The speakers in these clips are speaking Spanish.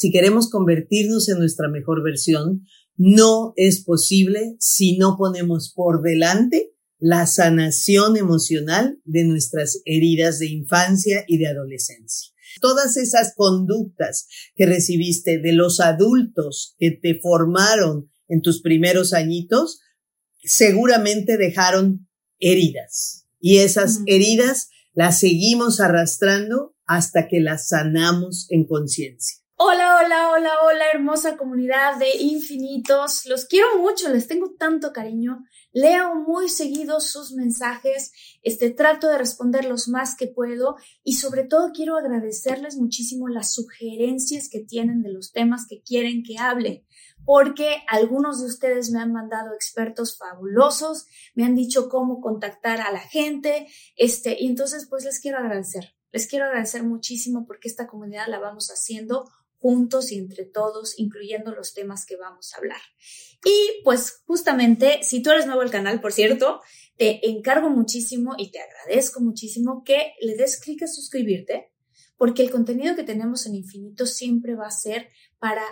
Si queremos convertirnos en nuestra mejor versión, no es posible si no ponemos por delante la sanación emocional de nuestras heridas de infancia y de adolescencia. Todas esas conductas que recibiste de los adultos que te formaron en tus primeros añitos, seguramente dejaron heridas. Y esas heridas las seguimos arrastrando hasta que las sanamos en conciencia. Hola, hola, hola, hola, hermosa comunidad de infinitos. Los quiero mucho, les tengo tanto cariño. Leo muy seguido sus mensajes, este trato de responder los más que puedo y sobre todo quiero agradecerles muchísimo las sugerencias que tienen de los temas que quieren que hable, porque algunos de ustedes me han mandado expertos fabulosos, me han dicho cómo contactar a la gente, este, y entonces pues les quiero agradecer. Les quiero agradecer muchísimo porque esta comunidad la vamos haciendo juntos y entre todos, incluyendo los temas que vamos a hablar. Y pues justamente, si tú eres nuevo al canal, por cierto, te encargo muchísimo y te agradezco muchísimo que le des clic a suscribirte, porque el contenido que tenemos en Infinito siempre va a ser para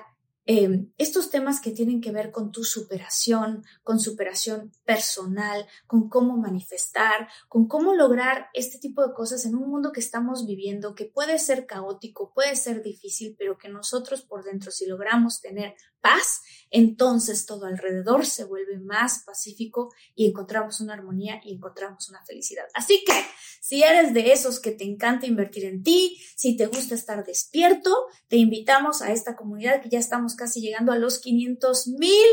Em, estos temas que tienen que ver con tu superación, con superación personal, con cómo manifestar, con cómo lograr este tipo de cosas en un mundo que estamos viviendo, que puede ser caótico, puede ser difícil, pero que nosotros por dentro, si logramos tener paz, entonces todo alrededor se vuelve más pacífico y encontramos una armonía y encontramos una felicidad. Así que si eres de esos que te encanta invertir en ti, si te gusta estar despierto, te invitamos a esta comunidad que ya estamos casi llegando a los 500 mil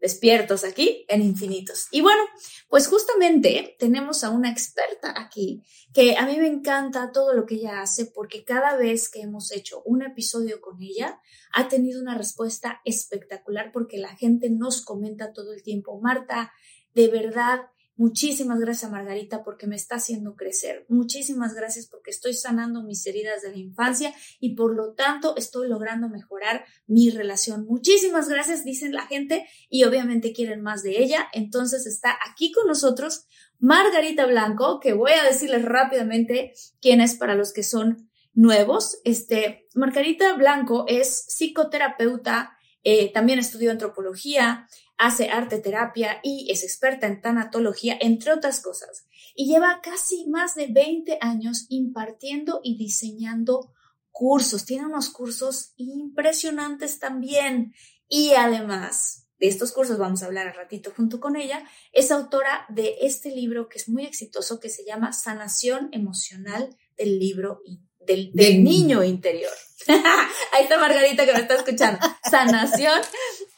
despiertos aquí en infinitos. Y bueno, pues justamente tenemos a una experta aquí que a mí me encanta todo lo que ella hace porque cada vez que hemos hecho un episodio con ella ha tenido una respuesta espectacular porque la gente nos comenta todo el tiempo, Marta, de verdad Muchísimas gracias, Margarita, porque me está haciendo crecer. Muchísimas gracias porque estoy sanando mis heridas de la infancia y por lo tanto estoy logrando mejorar mi relación. Muchísimas gracias, dicen la gente, y obviamente quieren más de ella. Entonces está aquí con nosotros Margarita Blanco, que voy a decirles rápidamente quién es para los que son nuevos. Este, Margarita Blanco es psicoterapeuta, eh, también estudió antropología, hace arte terapia y es experta en tanatología, entre otras cosas. Y lleva casi más de 20 años impartiendo y diseñando cursos. Tiene unos cursos impresionantes también. Y además de estos cursos, vamos a hablar a ratito junto con ella, es autora de este libro que es muy exitoso, que se llama Sanación Emocional del libro del, del niño interior. Ahí está Margarita que me está escuchando. Sanación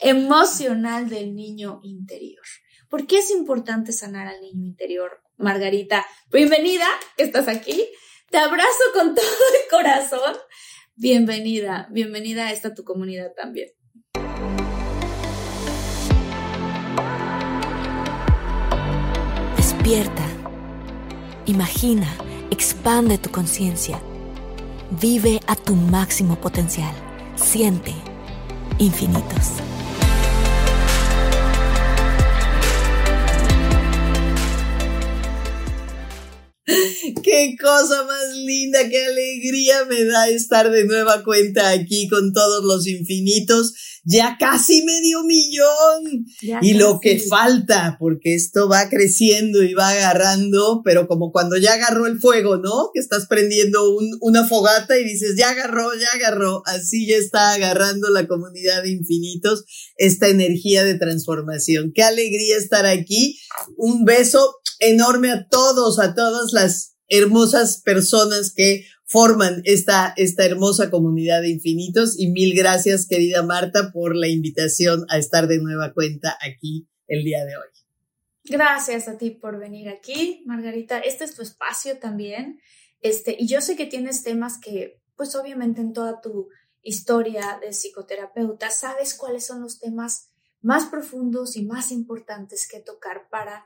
emocional del niño interior. ¿Por qué es importante sanar al niño interior, Margarita? Bienvenida, estás aquí. Te abrazo con todo el corazón. Bienvenida, bienvenida a esta tu comunidad también. Despierta. Imagina, expande tu conciencia Vive a tu máximo potencial. Siente infinitos. Qué cosa más linda, qué alegría me da estar de nueva cuenta aquí con todos los infinitos. Ya casi medio millón. y lo que falta, porque esto va creciendo y va agarrando, pero como cuando ya agarró el fuego, ¿no? Que estás prendiendo una fogata y dices, ya agarró, ya agarró. Así ya está agarrando la comunidad de infinitos esta energía de transformación. Qué alegría estar aquí. Un beso enorme a todos, a todas las hermosas personas que forman esta, esta hermosa comunidad de infinitos. Y mil gracias, querida Marta, por la invitación a estar de nueva cuenta aquí el día de hoy. Gracias a ti por venir aquí, Margarita. Este es tu espacio también. Este, y yo sé que tienes temas que, pues obviamente en toda tu historia de psicoterapeuta, sabes cuáles son los temas más profundos y más importantes que tocar para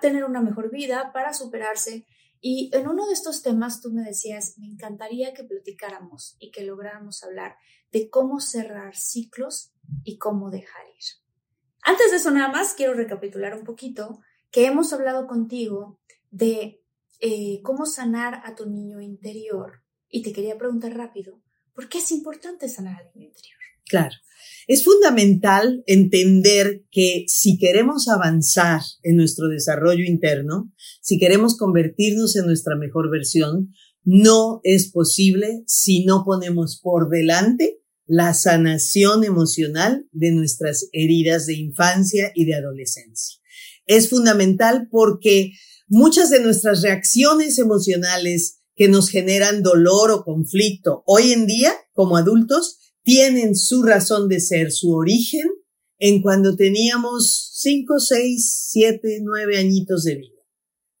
tener una mejor vida, para superarse y en uno de estos temas tú me decías, me encantaría que platicáramos y que lográramos hablar de cómo cerrar ciclos y cómo dejar ir. Antes de eso nada más, quiero recapitular un poquito que hemos hablado contigo de eh, cómo sanar a tu niño interior. Y te quería preguntar rápido, ¿por qué es importante sanar al niño interior? Claro. Es fundamental entender que si queremos avanzar en nuestro desarrollo interno, si queremos convertirnos en nuestra mejor versión, no es posible si no ponemos por delante la sanación emocional de nuestras heridas de infancia y de adolescencia. Es fundamental porque muchas de nuestras reacciones emocionales que nos generan dolor o conflicto hoy en día como adultos tienen su razón de ser, su origen, en cuando teníamos cinco, seis, siete, nueve añitos de vida.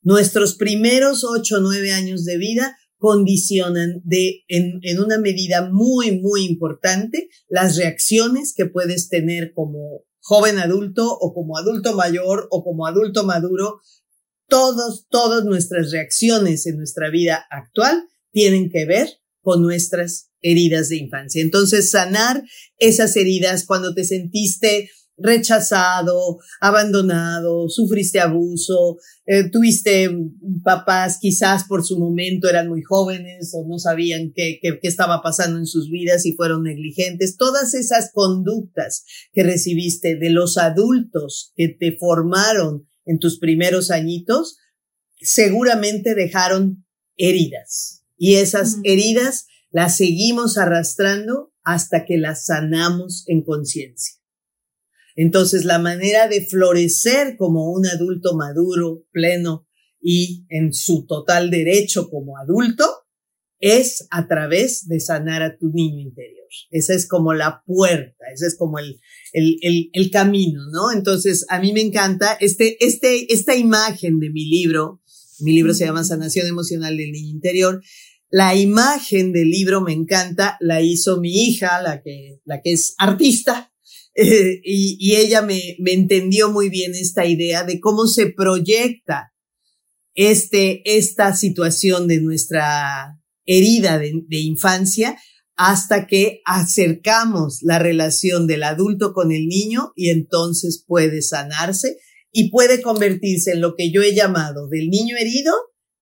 Nuestros primeros ocho, nueve años de vida condicionan de, en, en una medida muy, muy importante las reacciones que puedes tener como joven adulto o como adulto mayor o como adulto maduro. Todos, todas nuestras reacciones en nuestra vida actual tienen que ver con nuestras heridas de infancia. Entonces, sanar esas heridas cuando te sentiste rechazado, abandonado, sufriste abuso, eh, tuviste papás quizás por su momento eran muy jóvenes o no sabían qué, qué, qué, estaba pasando en sus vidas y fueron negligentes. Todas esas conductas que recibiste de los adultos que te formaron en tus primeros añitos, seguramente dejaron heridas. Y esas heridas las seguimos arrastrando hasta que las sanamos en conciencia. Entonces, la manera de florecer como un adulto maduro, pleno y en su total derecho como adulto es a través de sanar a tu niño interior. Esa es como la puerta, ese es como el, el, el, el camino, ¿no? Entonces, a mí me encanta este, este, esta imagen de mi libro. Mi libro se llama Sanación Emocional del Niño Interior la imagen del libro me encanta, la hizo mi hija, la que, la que es artista, eh, y, y, ella me, me entendió muy bien esta idea de cómo se proyecta este, esta situación de nuestra herida de, de infancia hasta que acercamos la relación del adulto con el niño y entonces puede sanarse y puede convertirse en lo que yo he llamado del niño herido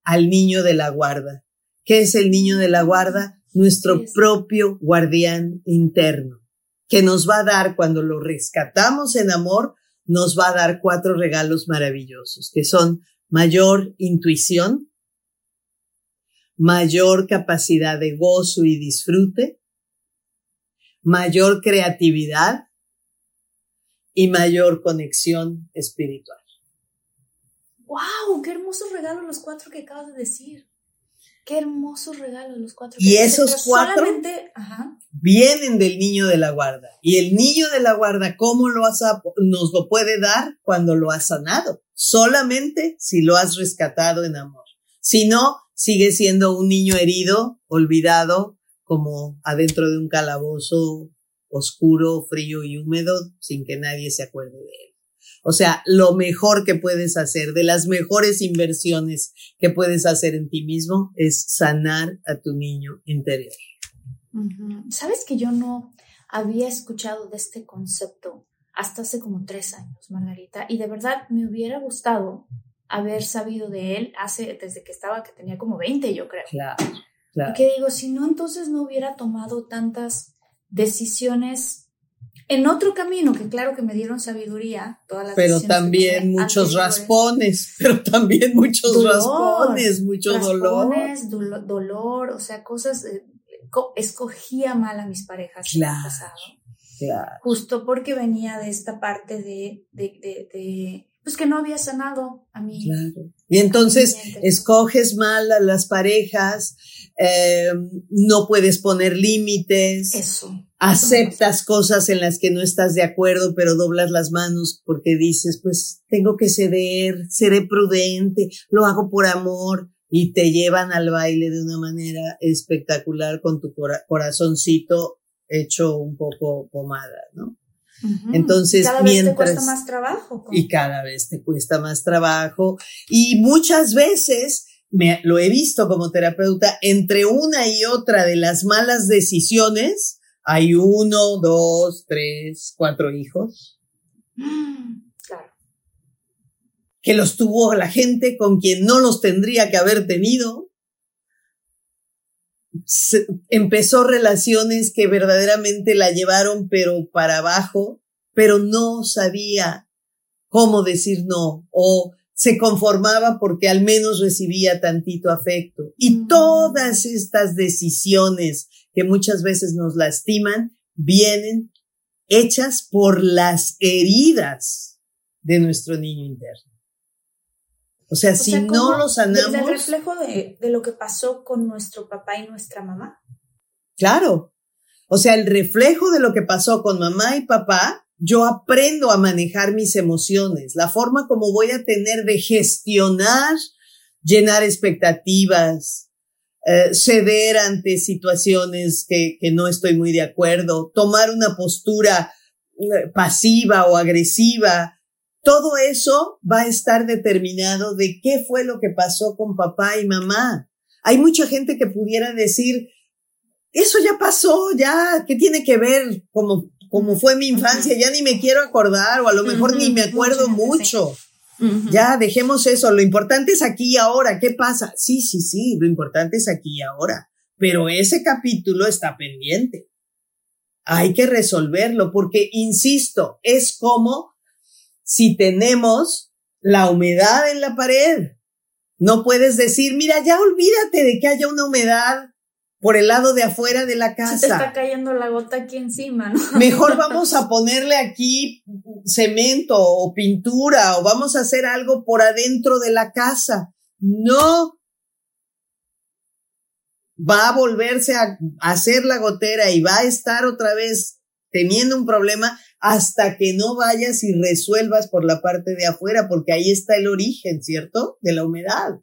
al niño de la guarda. ¿Qué es el niño de la guarda? Nuestro propio guardián interno, que nos va a dar cuando lo rescatamos en amor, nos va a dar cuatro regalos maravillosos, que son mayor intuición, mayor capacidad de gozo y disfrute, mayor creatividad y mayor conexión espiritual. ¡Wow! ¡Qué hermosos regalos los cuatro que acabas de decir! Qué hermosos regalos los cuatro. Y esos cuatro vienen del niño de la guarda. Y el niño de la guarda, ¿cómo lo has, nos lo puede dar cuando lo has sanado? Solamente si lo has rescatado en amor. Si no, sigue siendo un niño herido, olvidado, como adentro de un calabozo oscuro, frío y húmedo, sin que nadie se acuerde de él. O sea, lo mejor que puedes hacer, de las mejores inversiones que puedes hacer en ti mismo, es sanar a tu niño interior. Sabes que yo no había escuchado de este concepto hasta hace como tres años, Margarita, y de verdad me hubiera gustado haber sabido de él hace, desde que estaba, que tenía como 20, yo creo. Claro, claro. Y que digo, si no, entonces no hubiera tomado tantas decisiones en otro camino, que claro que me dieron sabiduría, todas las Pero también muchos raspones, pero también muchos raspones, mucho dolor. dolor. dolor, o sea, cosas, eh, escogía mal a mis parejas claro, en el pasado. Claro. Justo porque venía de esta parte de, de, de, pues que no había sanado a mí. Claro. Y entonces escoges mal a las parejas, eh, no puedes poner límites. Eso aceptas cosas en las que no estás de acuerdo, pero doblas las manos porque dices, pues tengo que ceder, seré prudente, lo hago por amor y te llevan al baile de una manera espectacular con tu corazoncito hecho un poco pomada, ¿no? Entonces, cada vez te cuesta más trabajo. Y cada vez te cuesta más trabajo. Y muchas veces, me, lo he visto como terapeuta, entre una y otra de las malas decisiones, hay uno, dos, tres, cuatro hijos. Claro. Que los tuvo la gente con quien no los tendría que haber tenido. Empezó relaciones que verdaderamente la llevaron pero para abajo, pero no sabía cómo decir no o se conformaba porque al menos recibía tantito afecto. Y mm. todas estas decisiones que muchas veces nos lastiman vienen hechas por las heridas de nuestro niño interno. O sea, si no lo sanamos. ¿Es el reflejo de, de lo que pasó con nuestro papá y nuestra mamá? Claro. O sea, el reflejo de lo que pasó con mamá y papá, yo aprendo a manejar mis emociones, la forma como voy a tener de gestionar, llenar expectativas, eh, ceder ante situaciones que, que no estoy muy de acuerdo, tomar una postura eh, pasiva o agresiva, todo eso va a estar determinado de qué fue lo que pasó con papá y mamá. Hay mucha gente que pudiera decir, eso ya pasó, ya, ¿qué tiene que ver? Como, como fue mi infancia, ya ni me quiero acordar, o a lo mejor ni me acuerdo mucho. Ya, dejemos eso. Lo importante es aquí y ahora. ¿Qué pasa? Sí, sí, sí, lo importante es aquí y ahora. Pero ese capítulo está pendiente. Hay que resolverlo porque, insisto, es como si tenemos la humedad en la pared. No puedes decir, mira, ya olvídate de que haya una humedad por el lado de afuera de la casa. Se te está cayendo la gota aquí encima, ¿no? Mejor vamos a ponerle aquí cemento o pintura o vamos a hacer algo por adentro de la casa. No. Va a volverse a hacer la gotera y va a estar otra vez teniendo un problema hasta que no vayas y resuelvas por la parte de afuera, porque ahí está el origen, ¿cierto? De la humedad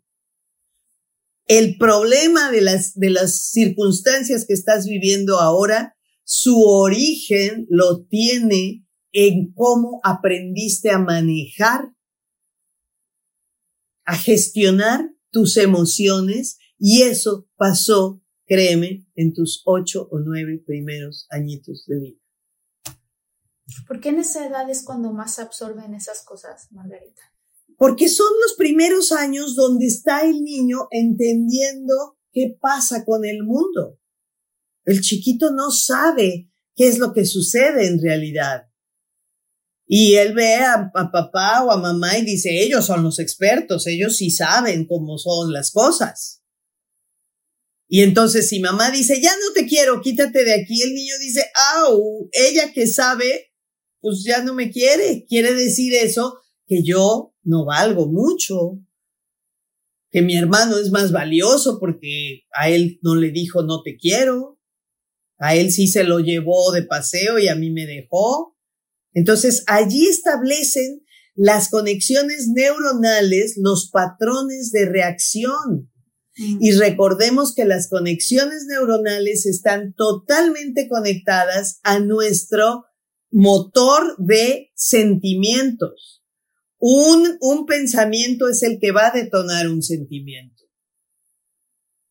el problema de las, de las circunstancias que estás viviendo ahora, su origen lo tiene en cómo aprendiste a manejar, a gestionar tus emociones y eso pasó, créeme, en tus ocho o nueve primeros añitos de vida. ¿Por qué en esa edad es cuando más absorben esas cosas, Margarita? porque son los primeros años donde está el niño entendiendo qué pasa con el mundo. El chiquito no sabe qué es lo que sucede en realidad. Y él ve a, papá o a mamá y dice, ellos son los expertos, ellos sí saben cómo son las cosas. Y entonces si mamá dice, ya no te quiero, quítate de aquí, el niño dice, au, ella que sabe, pues ya no me quiere. Quiere decir eso que yo no valgo mucho, que mi hermano es más valioso porque a él no le dijo no te quiero, a él sí se lo llevó de paseo y a mí me dejó. Entonces allí establecen las conexiones neuronales, los patrones de reacción. Y recordemos que las conexiones neuronales están totalmente conectadas a nuestro motor de sentimientos. Un, un pensamiento es el que va a detonar un sentimiento.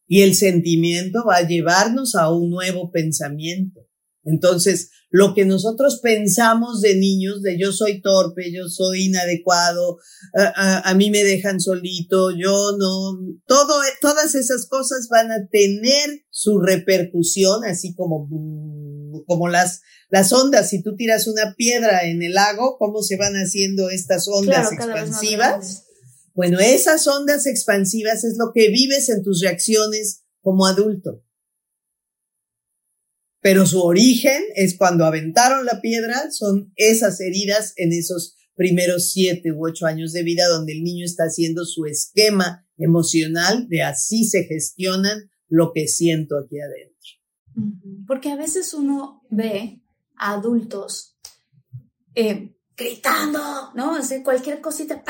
Y el sentimiento va a llevarnos a un nuevo pensamiento. Entonces, lo que nosotros pensamos de niños, de yo soy torpe, yo soy inadecuado, a, mí me dejan solito, yo no, todo, todas esas cosas van a tener su repercusión, así como como las, las ondas, si tú tiras una piedra en el lago, ¿cómo se van haciendo estas ondas expansivas? Bueno, esas ondas expansivas es lo que vives en tus reacciones como adulto. Pero su origen es cuando aventaron la piedra, son esas heridas en esos primeros siete u ocho años de vida donde el niño está haciendo su esquema emocional de así se gestionan lo que siento aquí adentro. Porque a veces uno ve a adultos eh, gritando, ¿no? Cualquier cosita,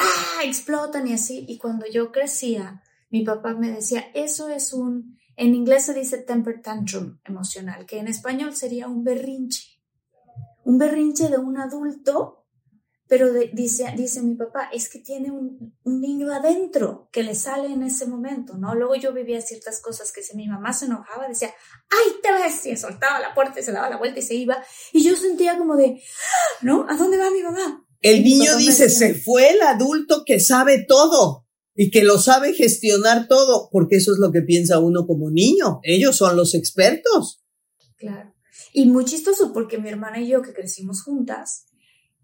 explotan y así. Y cuando yo crecía, mi papá me decía, eso es un, en inglés se dice temper tantrum emocional, que en español sería un berrinche. Un berrinche de un adulto pero dice, dice mi papá, es que tiene un, niño adentro que le sale en ese momento, ¿no? Luego yo vivía ciertas cosas que si mi mamá se enojaba, decía, ¡ay, te ves! Y soltaba la puerta y se daba la vuelta y se iba. Y yo sentía como de, ¿no? ¿A dónde va mi mamá? El niño dice, se fue el adulto que sabe todo y que lo sabe gestionar todo, porque eso es lo que piensa uno como niño. Ellos son los expertos. Claro. Y muy chistoso porque mi hermana y yo que crecimos juntas,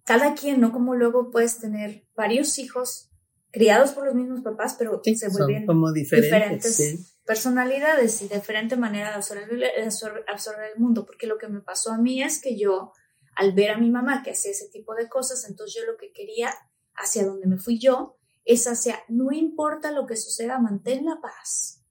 cada quien, ¿no? Como luego puedes tener varios hijos criados por los mismos papás, pero se vuelven como diferentes, personalidades y diferente manera de absorber, el mundo, porque lo que me pasó a mí es que yo, al ver a mi mamá que hacía ese tipo de cosas, entonces yo lo que quería, hacia donde me fui yo, es hacia, no importa lo que suceda, mantén la paz,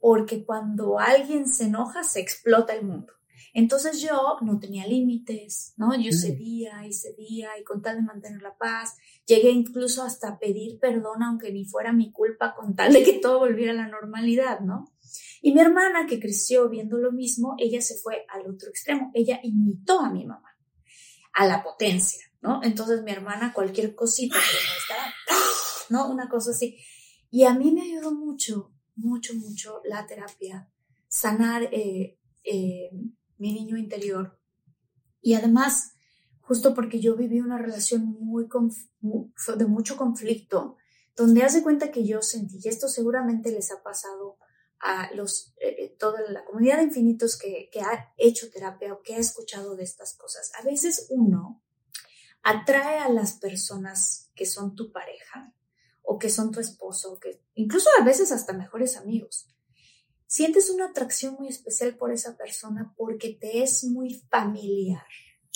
porque cuando alguien se enoja, se explota el mundo. Entonces yo no tenía límites, ¿no? Yo cedía y cedía y con tal de mantener la paz, llegué incluso hasta pedir perdón aunque ni fuera mi culpa con tal de que todo volviera a la normalidad, ¿no? Y mi hermana que creció viendo lo mismo, ella se fue al otro extremo, ella imitó a mi mamá, a la potencia, ¿no? Entonces mi hermana cualquier cosita que ¿no? Una cosa así. Y a mí me ayudó mucho, mucho, mucho la terapia, sanar eh, eh, mi niño interior. Y además, justo porque yo viví una relación muy, de mucho conflicto, donde hace cuenta que yo sentí, y esto seguramente les ha pasado a los, eh, eh, toda la comunidad de infinitos que, que ha hecho terapia o que ha escuchado de estas cosas. A veces uno atrae a las personas que son tu pareja o que son tu esposo, que incluso a veces hasta mejores amigos, sientes una atracción muy especial por esa persona porque te es muy familiar.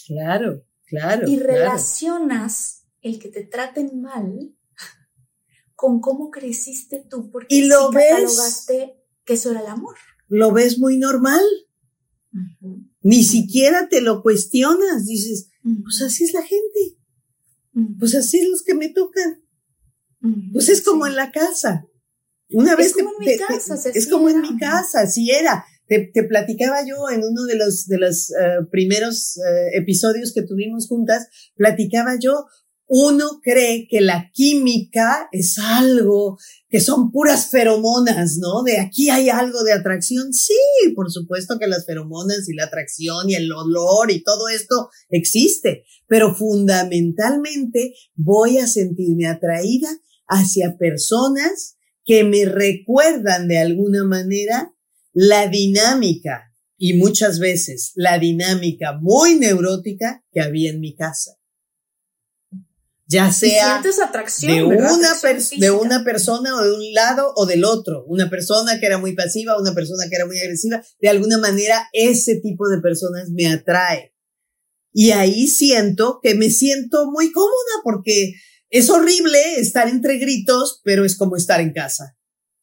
Claro, claro. Y relacionas el que te traten mal con cómo creciste tú, porque y lo ves, que eso era el amor. Lo ves muy normal. Ni siquiera te lo cuestionas, dices, pues así es la gente, pues así es los que me tocan. Pues es como en la casa. Una vez como en mi casa, es como en mi casa, así era. Te, platicaba yo en uno de los, de los eh, primeros eh, episodios que tuvimos juntas, platicaba yo, uno cree que la química es algo, que son puras feromonas, ¿no? De aquí hay algo de atracción. Sí, por supuesto que las feromonas y la atracción y el olor y todo esto existe, pero fundamentalmente voy a sentirme atraída hacia personas que me recuerdan de alguna manera la dinámica y muchas veces la dinámica muy neurótica que había en mi casa. Ya sea de, una de una persona o de un lado o del otro, una persona que era muy pasiva, una persona que era muy agresiva, de alguna manera ese tipo de personas me atrae. Y ahí siento que me siento muy cómoda porque es horrible estar entre gritos, pero es como estar en casa.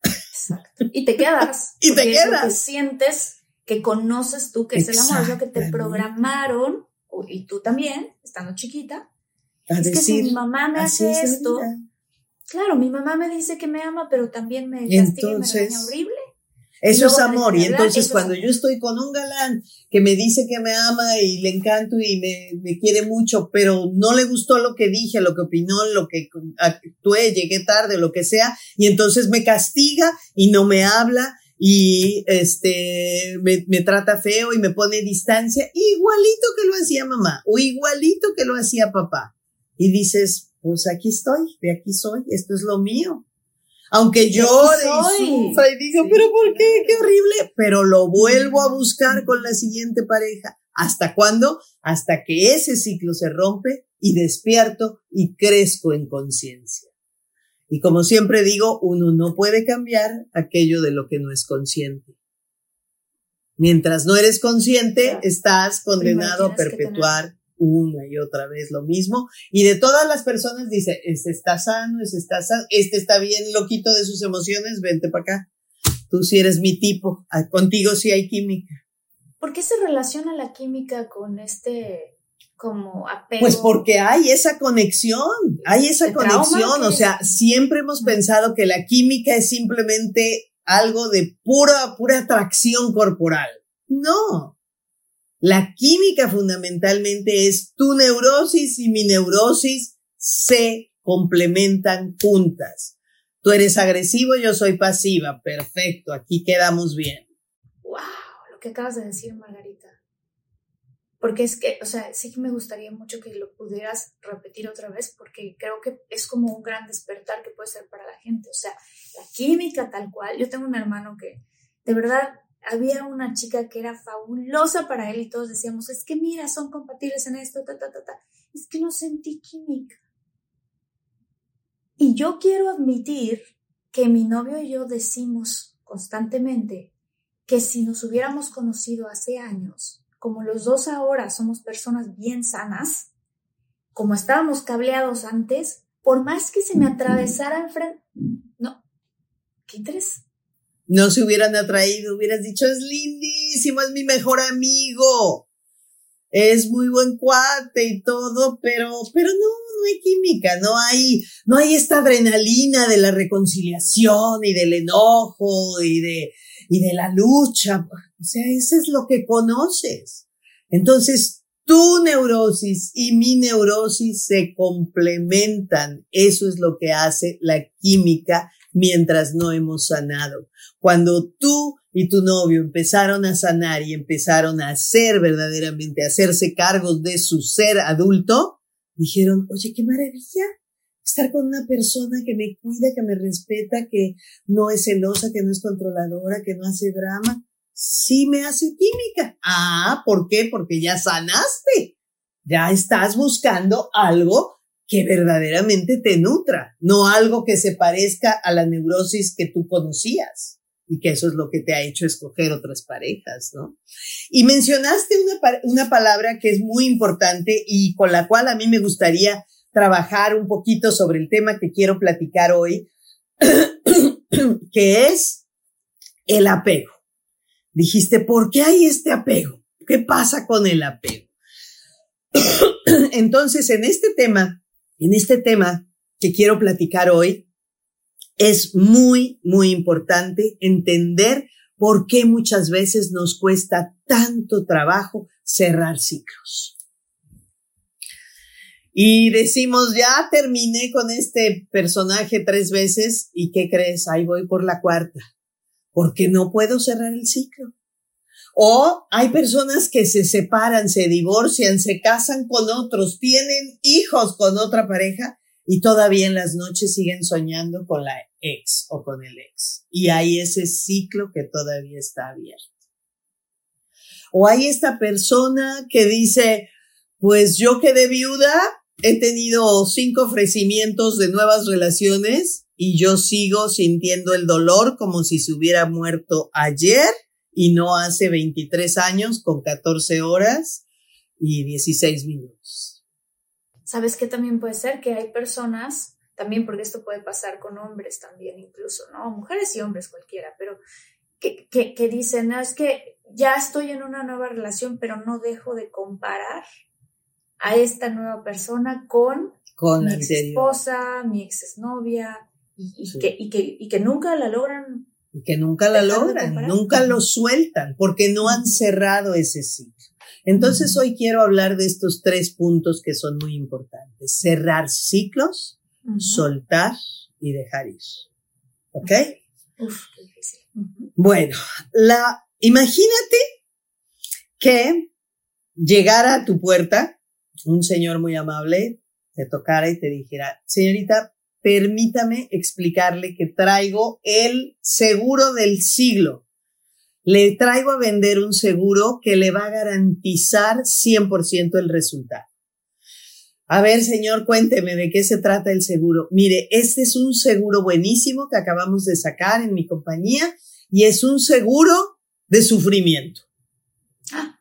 Exacto. Y te quedas. y te quedas. sientes que conoces tú que es el amor, lo que te programaron, y tú también, estando chiquita. es que si mi mamá me hace esto, claro, mi mamá me dice que me ama, pero también me castiga y me regaña horrible. Eso es amor. Y entonces cuando yo estoy con un galán que me dice que me ama y le encanto y me, me, quiere mucho, pero no le gustó lo que dije, lo que opinó, lo que actué, llegué tarde, lo que sea, y entonces me castiga y no me habla y este me, me trata feo y me pone distancia, igualito que lo hacía mamá o igualito que lo hacía papá. Y dices, pues aquí estoy, de aquí soy, esto es lo mío. Aunque llore y sufra y digo, pero ¿por qué? Qué horrible. Pero lo vuelvo a buscar con la siguiente pareja. ¿Hasta cuándo? Hasta que ese ciclo se rompe y despierto y crezco en conciencia. Y como siempre digo, uno no puede cambiar aquello de lo que no es consciente. Mientras no eres consciente, estás condenado a perpetuar una y otra vez lo mismo. Y de todas las personas dice, este está sano, este está sano, este está bien loquito de sus emociones, vente para acá. Tú sí eres mi tipo, ah, contigo sí hay química. ¿Por qué se relaciona la química con este como apego? Pues porque hay esa conexión, hay esa conexión, o sea, siempre hemos pensado que la química es simplemente algo de pura, pura atracción corporal. No, la química fundamentalmente es tu neurosis y mi neurosis se complementan juntas. Tú eres agresivo, yo soy pasiva. Perfecto, aquí quedamos bien. Wow, lo que acabas de decir, Margarita. Porque es que, o sea, sí que me gustaría mucho que lo pudieras repetir otra vez, porque creo que es como un gran despertar que puede ser para la gente. O sea, la química tal cual. Yo tengo un hermano que de verdad había una chica que era fabulosa para él y todos decíamos, es que mira, son compatibles en esto, ta, ta, ta, ta. Es que no sentí química. Y yo quiero admitir que mi novio y yo decimos constantemente que si nos hubiéramos conocido hace años, como los dos ahora somos personas bien sanas, como estábamos cableados antes, por más que se me atravesara enfrente, no, qué interés no se hubieran atraído, hubieras dicho, es lindísimo, es mi mejor amigo, es muy buen cuate y todo, pero, pero no, no hay química, no hay, no hay esta adrenalina de la reconciliación y del enojo y de, y de la lucha. O sea, eso es lo que conoces. Entonces, tu neurosis y mi neurosis se complementan. Eso es lo que hace la química mientras no hemos sanado. Cuando tú y tu novio empezaron a sanar y empezaron a hacer verdaderamente, a hacerse cargos de su ser adulto, dijeron, oye, qué maravilla estar con una persona que me cuida, que me respeta, que no es celosa, que no es controladora, que no hace drama. Sí me hace química. Ah, ¿por qué? Porque ya sanaste. Ya estás buscando algo que verdaderamente te nutra, no algo que se parezca a la neurosis que tú conocías y que eso es lo que te ha hecho escoger otras parejas, ¿no? Y mencionaste una, una palabra que es muy importante y con la cual a mí me gustaría trabajar un poquito sobre el tema que quiero platicar hoy, que es el apego. Dijiste, ¿por qué hay este apego? ¿Qué pasa con el apego? Entonces, en este tema, en este tema que quiero platicar hoy, es muy, muy importante entender por qué muchas veces nos cuesta tanto trabajo cerrar ciclos. Y decimos, ya terminé con este personaje tres veces y ¿qué crees? Ahí voy por la cuarta, porque no puedo cerrar el ciclo. O hay personas que se separan, se divorcian, se casan con otros, tienen hijos con otra pareja y todavía en las noches siguen soñando con la ex o con el ex. Y hay ese ciclo que todavía está abierto. O hay esta persona que dice, pues yo quedé viuda, he tenido cinco ofrecimientos de nuevas relaciones y yo sigo sintiendo el dolor como si se hubiera muerto ayer y no hace 23 años con 14 horas y 16 minutos. ¿Sabes qué también puede ser? Que hay personas, también porque esto puede pasar con hombres también incluso, ¿no? Mujeres y hombres cualquiera, pero que, que, dicen, no, es que ya estoy en una nueva relación, pero no dejo de comparar a esta nueva persona con, con mi ex esposa, mi ex exnovia, y, y, que, y, que, y que nunca la logran. Y que nunca la logran, nunca lo sueltan, porque no han cerrado ese ciclo. Entonces hoy quiero hablar de estos tres puntos que son muy importantes. Cerrar ciclos, soltar y dejar ir. ¿Ok? Bueno, la, imagínate que llegara a tu puerta un señor muy amable, te tocara y te dijera, señorita, permítame explicarle que traigo el seguro del siglo. Le traigo a vender un seguro que le va a garantizar 100% el resultado. A ver, señor, cuénteme de qué se trata el seguro. Mire, este es un seguro buenísimo que acabamos de sacar en mi compañía y es un seguro de sufrimiento. Ah.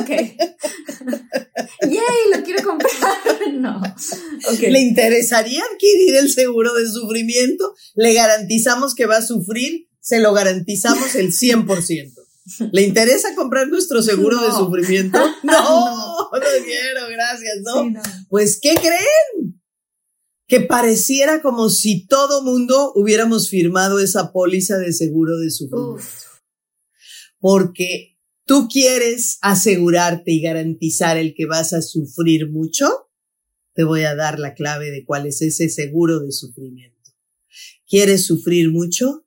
ok. ¡Yay! Lo quiero comprar. No. ¿Le interesaría adquirir el seguro de sufrimiento? Le garantizamos que va a sufrir, se lo garantizamos el 100%. ¿Le interesa comprar nuestro seguro de sufrimiento? No, no, quiero, gracias, ¿no? Pues, ¿qué creen? Que pareciera como si todo mundo hubiéramos firmado esa póliza de seguro de sufrimiento. Porque tú quieres asegurarte y garantizar el que vas a sufrir mucho, te voy a dar la clave de cuál es ese seguro de sufrimiento. ¿Quieres sufrir mucho?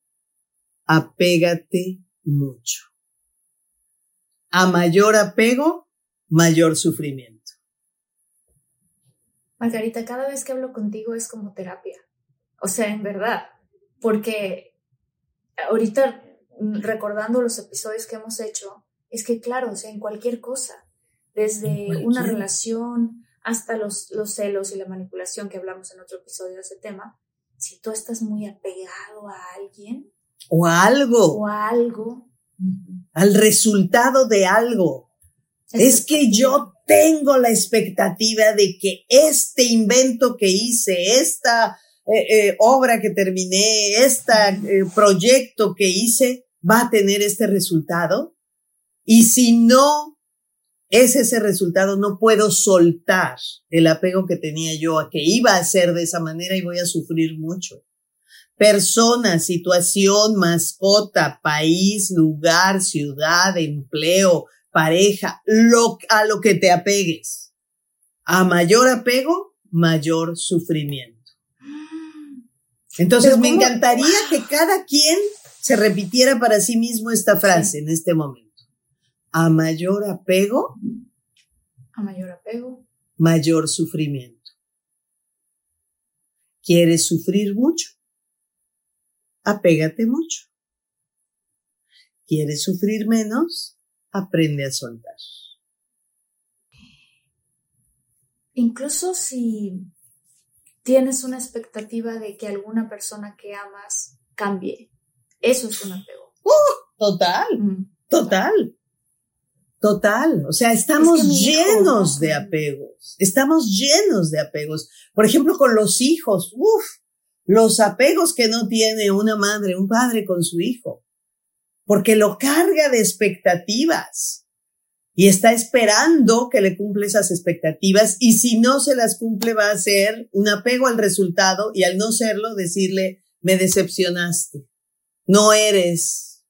Apégate mucho. A mayor apego, mayor sufrimiento. Margarita, cada vez que hablo contigo es como terapia. O sea, en verdad, porque ahorita recordando los episodios que hemos hecho, es que claro, o sea, en cualquier cosa, desde una relación hasta los, los celos y la manipulación que hablamos en otro episodio de ese tema, si tú estás muy apegado a alguien o a algo o a algo, al resultado de algo. Es que yo tengo la expectativa de que este invento que hice, esta eh, eh, obra que terminé, este proyecto que hice, va a tener este resultado. Y si no es ese resultado, no puedo soltar el apego que tenía yo a que iba a ser de esa manera y voy a sufrir mucho persona, situación, mascota, país, lugar, ciudad, empleo, pareja, lo, a lo que te apegues. A mayor apego, mayor sufrimiento. Entonces me encantaría que cada quien se repitiera para sí mismo esta frase en este momento. A mayor apego. A mayor apego. Mayor sufrimiento. ¿Quieres sufrir mucho? apégate mucho. ¿Quieres sufrir menos? Aprende a soltar. Incluso si tienes una expectativa de que alguna persona que amas cambie, eso es un apego. ¡Uh! total, mm. total. Total, o sea, estamos llenos de apegos, estamos llenos de apegos. Por ejemplo, con los hijos, uff, los apegos que no tiene una madre, un padre con su hijo, porque lo carga de expectativas y está esperando que le cumple esas expectativas y si no se las cumple va a ser un apego al resultado y al no serlo decirle, me decepcionaste, no eres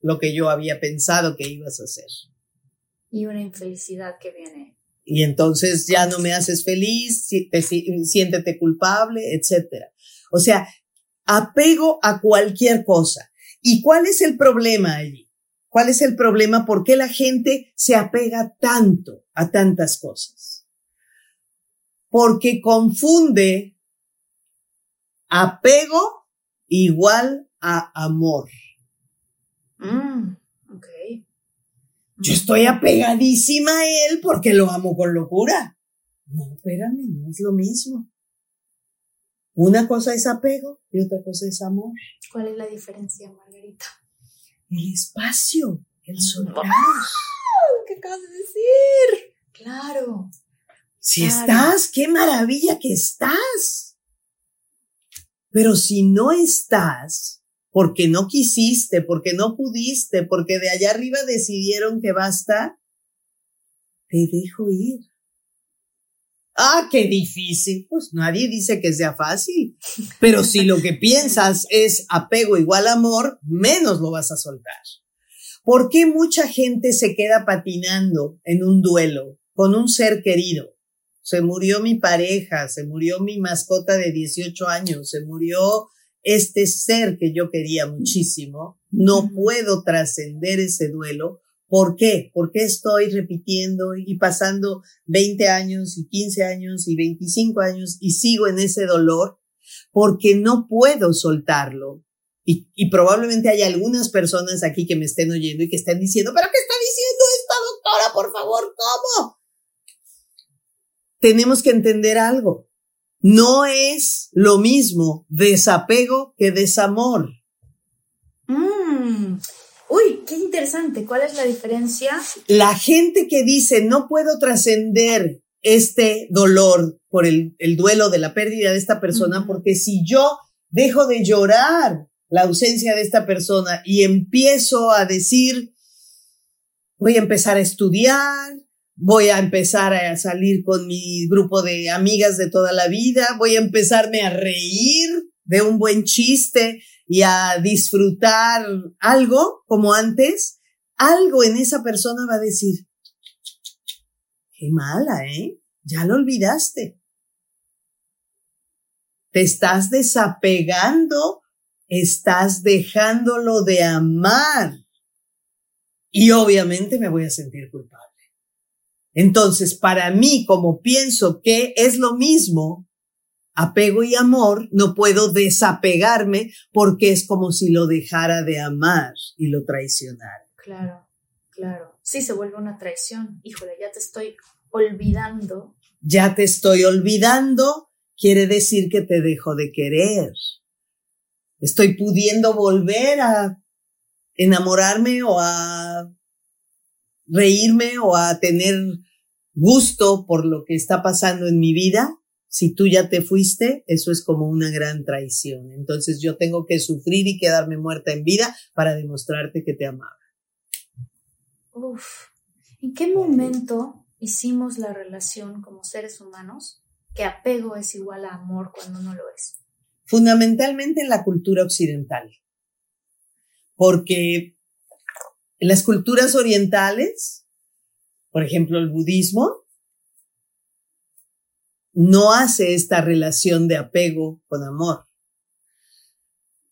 lo que yo había pensado que ibas a hacer. Y una infelicidad que viene. Y entonces ya no me haces feliz, siéntete culpable, etcétera. O sea, apego a cualquier cosa. ¿Y cuál es el problema allí? ¿Cuál es el problema? ¿Por qué la gente se apega tanto a tantas cosas? Porque confunde apego igual a amor. Mm, Yo estoy apegadísima a él porque lo amo con locura. No, espérame, no es lo mismo. Una cosa es apego y otra cosa es amor. ¿Cuál es la diferencia, Margarita? El espacio, el soltar. ¿Qué acabas de decir? Claro. Si estás, qué maravilla que estás. Pero si no estás, porque no quisiste, porque no pudiste, porque de allá arriba decidieron que basta, te dejo ir. Ah, qué difícil. Pues nadie dice que sea fácil. Pero si lo que piensas es apego igual amor, menos lo vas a soltar. ¿Por qué mucha gente se queda patinando en un duelo con un ser querido? Se murió mi pareja, se murió mi mascota de 18 años, se murió este ser que yo quería muchísimo. No puedo trascender ese duelo ¿Por qué? ¿Por qué estoy repitiendo y pasando 20 años y 15 años y 25 años y sigo en ese dolor? Porque no puedo soltarlo. Y, y probablemente hay algunas personas aquí que me estén oyendo y que estén diciendo, ¿pero qué está diciendo esta doctora? Por favor, ¿cómo? Tenemos que entender algo. No es lo mismo desapego que desamor. Mm. Uy, qué interesante. ¿Cuál es la diferencia? La gente que dice no puedo trascender este dolor por el, el, duelo de la pérdida de esta persona, porque si yo dejo de llorar la ausencia de esta persona y empiezo a decir, voy a empezar a estudiar, voy a empezar a salir con mi grupo de amigas de toda la vida, voy a empezarme a reír de un buen chiste y a disfrutar algo como antes, algo en esa persona va a decir, qué mala, ¿eh? Ya lo olvidaste. Te estás desapegando, estás dejándolo de amar. Y obviamente me voy a sentir culpable. Entonces, para mí, como pienso que es lo mismo, apego y amor, no puedo desapegarme porque es como si lo dejara de amar y lo traicionara. Claro, claro. Sí, se vuelve una traición. Híjole, ya te estoy olvidando. Ya te estoy olvidando, quiere decir que te dejo de querer. Estoy pudiendo volver a enamorarme o a reírme o a tener gusto por lo que está pasando en mi vida, si tú ya te fuiste, eso es como una gran traición. Entonces yo tengo que sufrir y quedarme muerta en vida para demostrarte que te amaba. Uf, ¿en qué momento hicimos la relación como seres humanos que apego es igual a amor cuando no lo es? Fundamentalmente en la cultura occidental. Porque en las culturas orientales, por ejemplo, el budismo, no hace esta relación de apego con amor.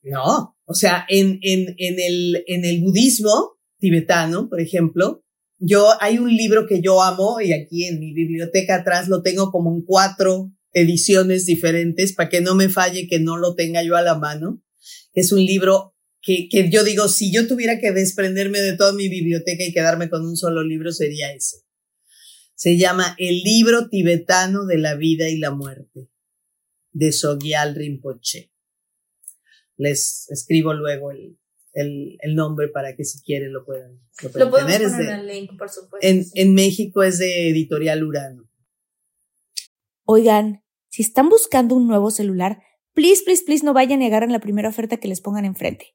No, o sea, en, en, en, el, en el budismo tibetano, por ejemplo, yo hay un libro que yo amo y aquí en mi biblioteca atrás lo tengo como en cuatro ediciones diferentes para que no me falle que no lo tenga yo a la mano. Es un libro que, que yo digo, si yo tuviera que desprenderme de toda mi biblioteca y quedarme con un solo libro, sería ese. Se llama El libro tibetano de la vida y la muerte, de Sogyal Rinpoche. Les escribo luego el, el, el nombre para que si quieren lo puedan, lo puedan lo tener. Poner en el link, por supuesto. En, sí. en México es de Editorial Urano. Oigan, si están buscando un nuevo celular, please, please, please no vayan a negar en la primera oferta que les pongan enfrente.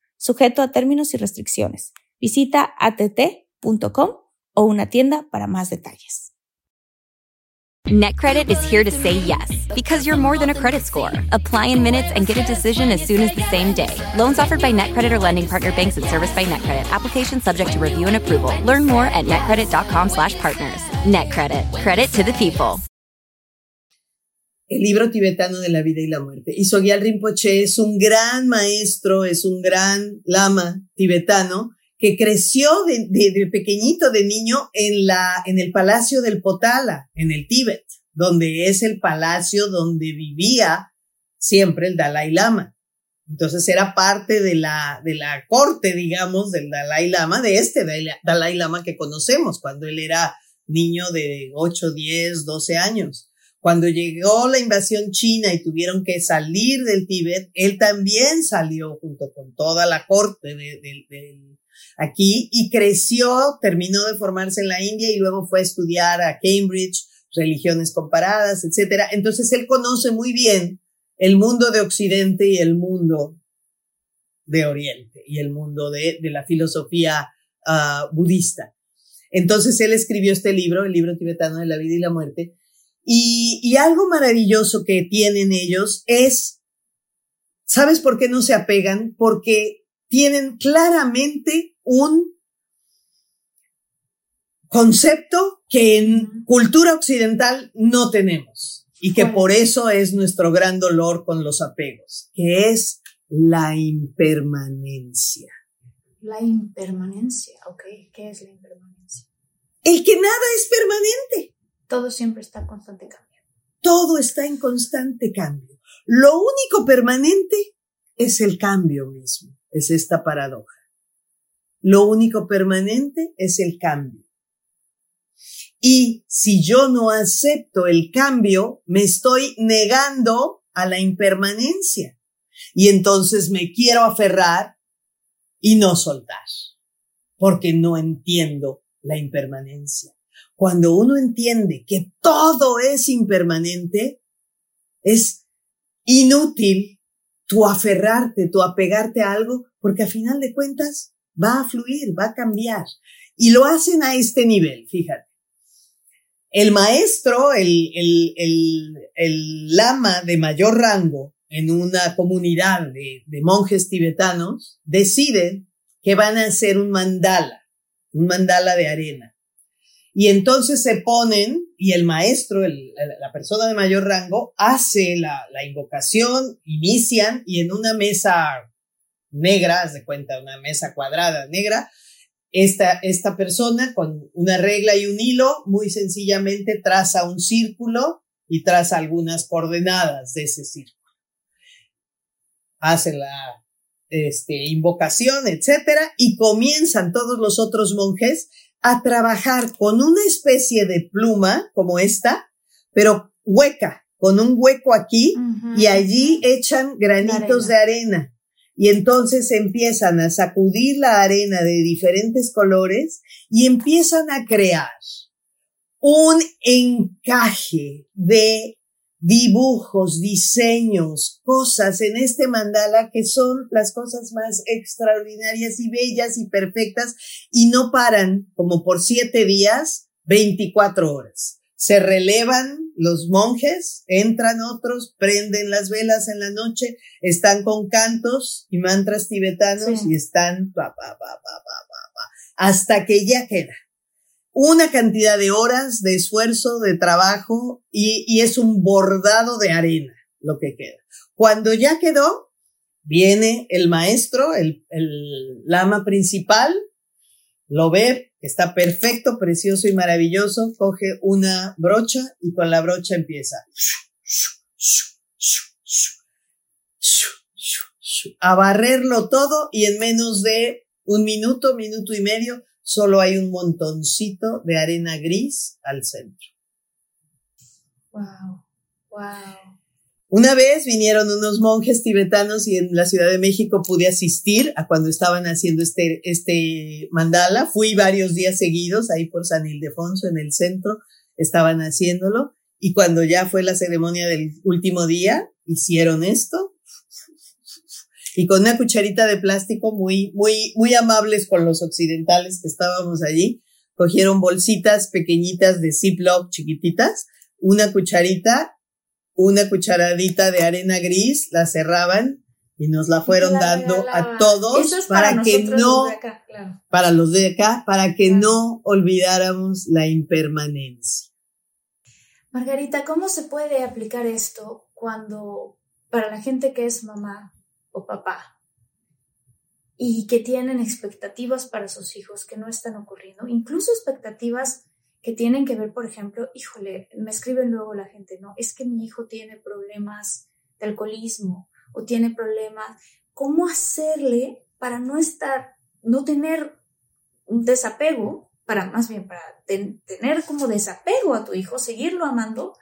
sujeto a términos y restricciones. Visita att.com o una tienda para más detalles. NetCredit is here to say yes because you're more than a credit score. Apply in minutes and get a decision as soon as the same day. Loans offered by NetCredit or lending partner banks and serviced by NetCredit. Application subject to review and approval. Learn more at netcredit.com/partners. NetCredit. Credit to the people. El libro tibetano de la vida y la muerte. Y Sogyal Rinpoche es un gran maestro, es un gran lama tibetano que creció de, de, pequeñito, de niño, en la, en el palacio del Potala, en el Tíbet, donde es el palacio donde vivía siempre el Dalai Lama. Entonces era parte de la, de la corte, digamos, del Dalai Lama, de este Dalai Lama que conocemos cuando él era niño de 8, 10, 12 años. Cuando llegó la invasión china y tuvieron que salir del Tíbet, él también salió junto con toda la corte de, de, de, aquí y creció, terminó de formarse en la India y luego fue a estudiar a Cambridge, religiones comparadas, etcétera. Entonces él conoce muy bien el mundo de Occidente y el mundo de Oriente y el mundo de, de la filosofía uh, budista. Entonces él escribió este libro, el libro tibetano de la vida y la muerte. Y, y algo maravilloso que tienen ellos es, ¿sabes por qué no se apegan? Porque tienen claramente un concepto que en cultura occidental no tenemos y que por eso es nuestro gran dolor con los apegos, que es la impermanencia. La impermanencia, ok. ¿Qué es la impermanencia? El que nada es permanente. Todo siempre está en constante cambio. Todo está en constante cambio. Lo único permanente es el cambio mismo, es esta paradoja. Lo único permanente es el cambio. Y si yo no acepto el cambio, me estoy negando a la impermanencia. Y entonces me quiero aferrar y no soltar, porque no entiendo la impermanencia. Cuando uno entiende que todo es impermanente, es inútil tu aferrarte, tu apegarte a algo, porque a final de cuentas va a fluir, va a cambiar. Y lo hacen a este nivel, fíjate. El maestro, el, el, el, lama de mayor rango, en una comunidad de, monjes tibetanos, deciden que van a hacer un mandala, un mandala de arena. Y entonces se ponen y el maestro, la persona de mayor rango, hace la, invocación, inician y en una mesa negra, haz de cuenta, una mesa cuadrada negra, esta, esta persona con una regla y un hilo muy sencillamente traza un círculo y traza algunas coordenadas de ese círculo. Hace la este, invocación, etcétera, y comienzan todos los otros monjes a trabajar con una especie de pluma como esta, pero hueca, con un hueco aquí, y allí echan granitos de arena. Y entonces empiezan a sacudir la arena de diferentes colores y empiezan a crear un encaje de dibujos, diseños, cosas en este mandala que son las cosas más extraordinarias y bellas y perfectas y no paran como por siete días, 24 horas. Se relevan los monjes, entran otros, prenden las velas en la noche, están con cantos y mantras tibetanos y están pa, pa, pa, hasta que ya queda una cantidad de horas de esfuerzo, de trabajo y, y, es un bordado de arena lo que queda. Cuando ya quedó, viene el maestro, el, el lama principal, lo ve, está perfecto, precioso y maravilloso, coge una brocha y con la brocha empieza a barrerlo todo y en menos de un minuto, minuto y medio, solo hay un montoncito de arena gris al centro. Wow, wow. Una vez vinieron unos monjes tibetanos y en la Ciudad de México pude asistir a cuando estaban haciendo este, este mandala. Fui varios días seguidos ahí por San Ildefonso en el centro, estaban haciéndolo. Y cuando ya fue la ceremonia del último día, hicieron esto y con una cucharita de plástico muy, muy, muy amables con los occidentales que estábamos allí. Cogieron bolsitas pequeñitas de Ziploc chiquititas, una cucharita, una cucharadita de arena gris, la cerraban y nos la fueron dando a todos para, que no, para los de acá, para que no olvidáramos la impermanencia. Margarita, ¿cómo se puede aplicar esto cuando para la gente que es mamá o papá. Y que tienen expectativas para sus hijos que no están ocurriendo, incluso expectativas que tienen que ver, por ejemplo, híjole, me escriben luego la gente, no, es que mi hijo tiene problemas de alcoholismo o tiene problemas, ¿cómo hacerle para no estar, no tener un desapego, para más bien para tener como desapego a tu hijo, seguirlo amando,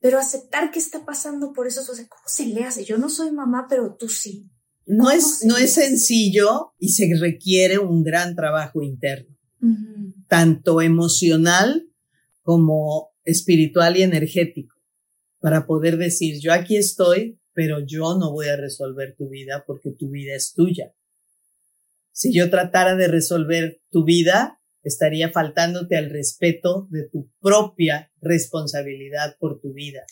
pero aceptar que está pasando por eso, o sea, ¿cómo se le hace? Yo no soy mamá, pero tú sí. No es, no es sencillo y se requiere un gran trabajo interno, tanto emocional como espiritual y energético, para poder decir, yo aquí estoy, pero yo no voy a resolver tu vida porque tu vida es tuya. Si yo tratara de resolver tu vida, estaría faltándote al respeto de tu propia responsabilidad por tu vida.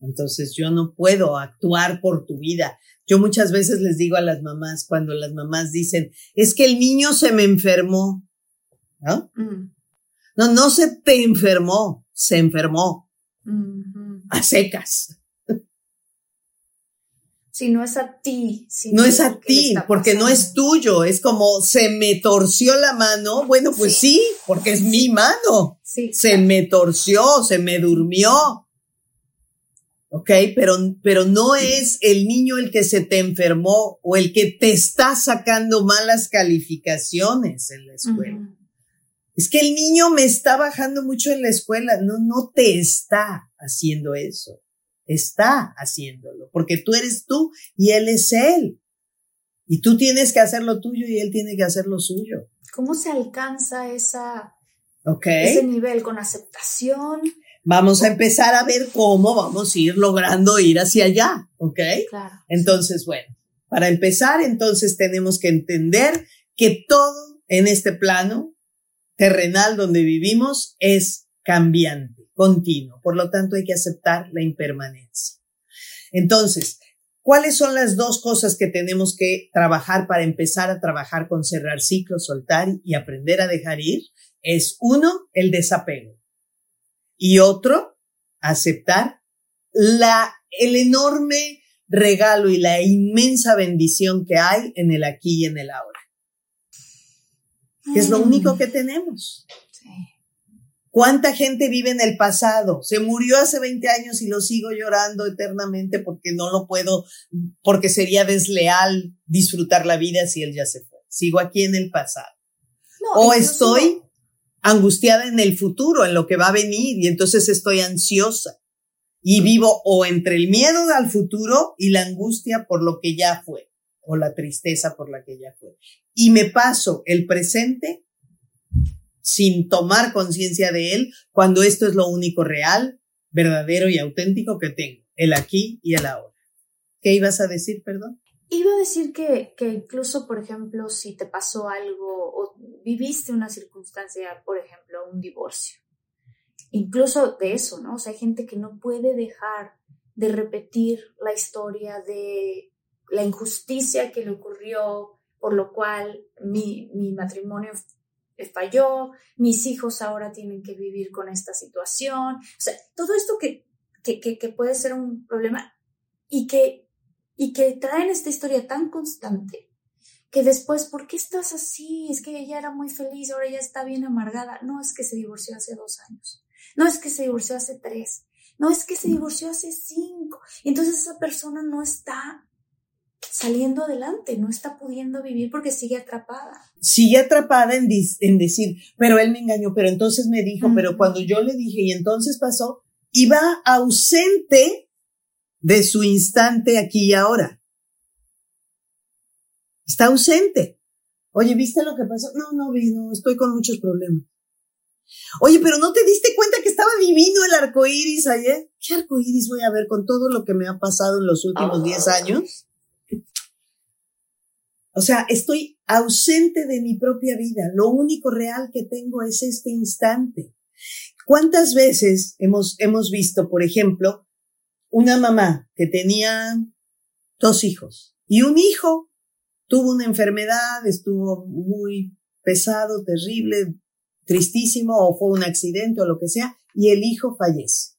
Entonces yo no puedo actuar por tu vida. Yo muchas veces les digo a las mamás, cuando las mamás dicen, es que el niño se me enfermó, ¿no? Mm. No, no se te enfermó, se enfermó. A secas. Si no es a ti. no es a ti, porque no es tuyo. Es como se me torció la mano. Bueno, pues sí, porque es mi mano. Sí, se me torció, se me durmió. ¿ok? Pero, pero no es el niño el que se te enfermó o el que te está sacando malas calificaciones en la escuela. Es que el niño me está bajando mucho en la escuela. No, no te está haciendo eso. Está haciéndolo, porque tú eres tú y él es él. Y tú tienes que hacer lo tuyo y él tiene que hacer lo suyo. ¿Cómo se alcanza esa, ese nivel con aceptación? Vamos a empezar a ver cómo vamos a ir logrando ir hacia allá, ¿ok? Claro. Entonces, bueno, para empezar, entonces tenemos que entender que todo en este plano terrenal donde vivimos es cambiante, continuo. Por lo tanto, hay que aceptar la impermanencia. Entonces, ¿cuáles son las dos cosas que tenemos que trabajar para empezar a trabajar con cerrar ciclos, soltar y aprender a dejar ir? Es uno, el desapego y otro, aceptar la, el enorme regalo y la inmensa bendición que hay en el aquí y en el ahora. es lo único que tenemos. ¿Cuánta gente vive en el pasado? Se murió hace 20 años y lo sigo llorando eternamente porque no lo puedo, porque sería desleal disfrutar la vida si él ya se fue. Sigo aquí en el pasado. o estoy angustiada en el futuro, en lo que va a venir, y entonces estoy ansiosa. Y vivo o entre el miedo al futuro y la angustia por lo que ya fue, o la tristeza por la que ya fue. Y me paso el presente sin tomar conciencia de él, cuando esto es lo único real, verdadero y auténtico que tengo, el aquí y el ahora. ¿Qué ibas a decir, perdón? Iba a decir que, que, incluso, por ejemplo, si te pasó algo o viviste una circunstancia, por ejemplo, un divorcio, incluso de eso, ¿no? O sea, hay gente que no puede dejar de repetir la historia de la injusticia que le ocurrió, por lo cual mi, mi matrimonio falló, mis hijos ahora tienen que vivir con esta situación. O sea, todo esto que, que, que puede ser un problema y que y que traen esta historia tan constante que después, ¿por qué estás así? Es que ella era muy feliz, ahora ya está bien amargada. No es que se divorció hace dos años, no es que se divorció hace tres, no es que se divorció hace cinco. Entonces esa persona no está saliendo adelante, no está pudiendo vivir porque sigue atrapada. Sigue atrapada en, en decir, pero él me engañó, pero entonces me dijo, pero cuando yo le dije y entonces pasó, iba ausente de su instante aquí y ahora. Está ausente. Oye, ¿viste lo que pasó? No, no vi, no, estoy con muchos problemas. Oye, pero ¿no te diste cuenta que estaba divino el arco iris ayer? ¿Qué arco iris voy a ver con todo lo que me ha pasado en los últimos 10 años? O sea, estoy ausente de mi propia vida. Lo único real que tengo es este instante. ¿Cuántas veces hemos, hemos visto, por ejemplo, una mamá que tenía dos hijos y un hijo tuvo una enfermedad, estuvo muy pesado, terrible, tristísimo o fue un accidente o lo que sea y el hijo fallece.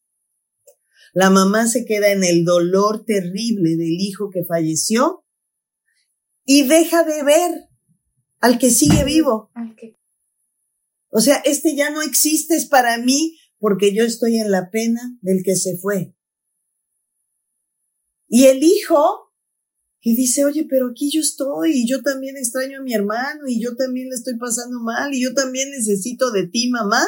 La mamá se queda en el dolor terrible del hijo que falleció y deja de ver al que sigue vivo. O sea, este ya no existe es para mí porque yo estoy en la pena del que se fue. Y el hijo, que dice, oye, pero aquí yo estoy, y yo también extraño a mi hermano, y yo también le estoy pasando mal, y yo también necesito de ti, mamá.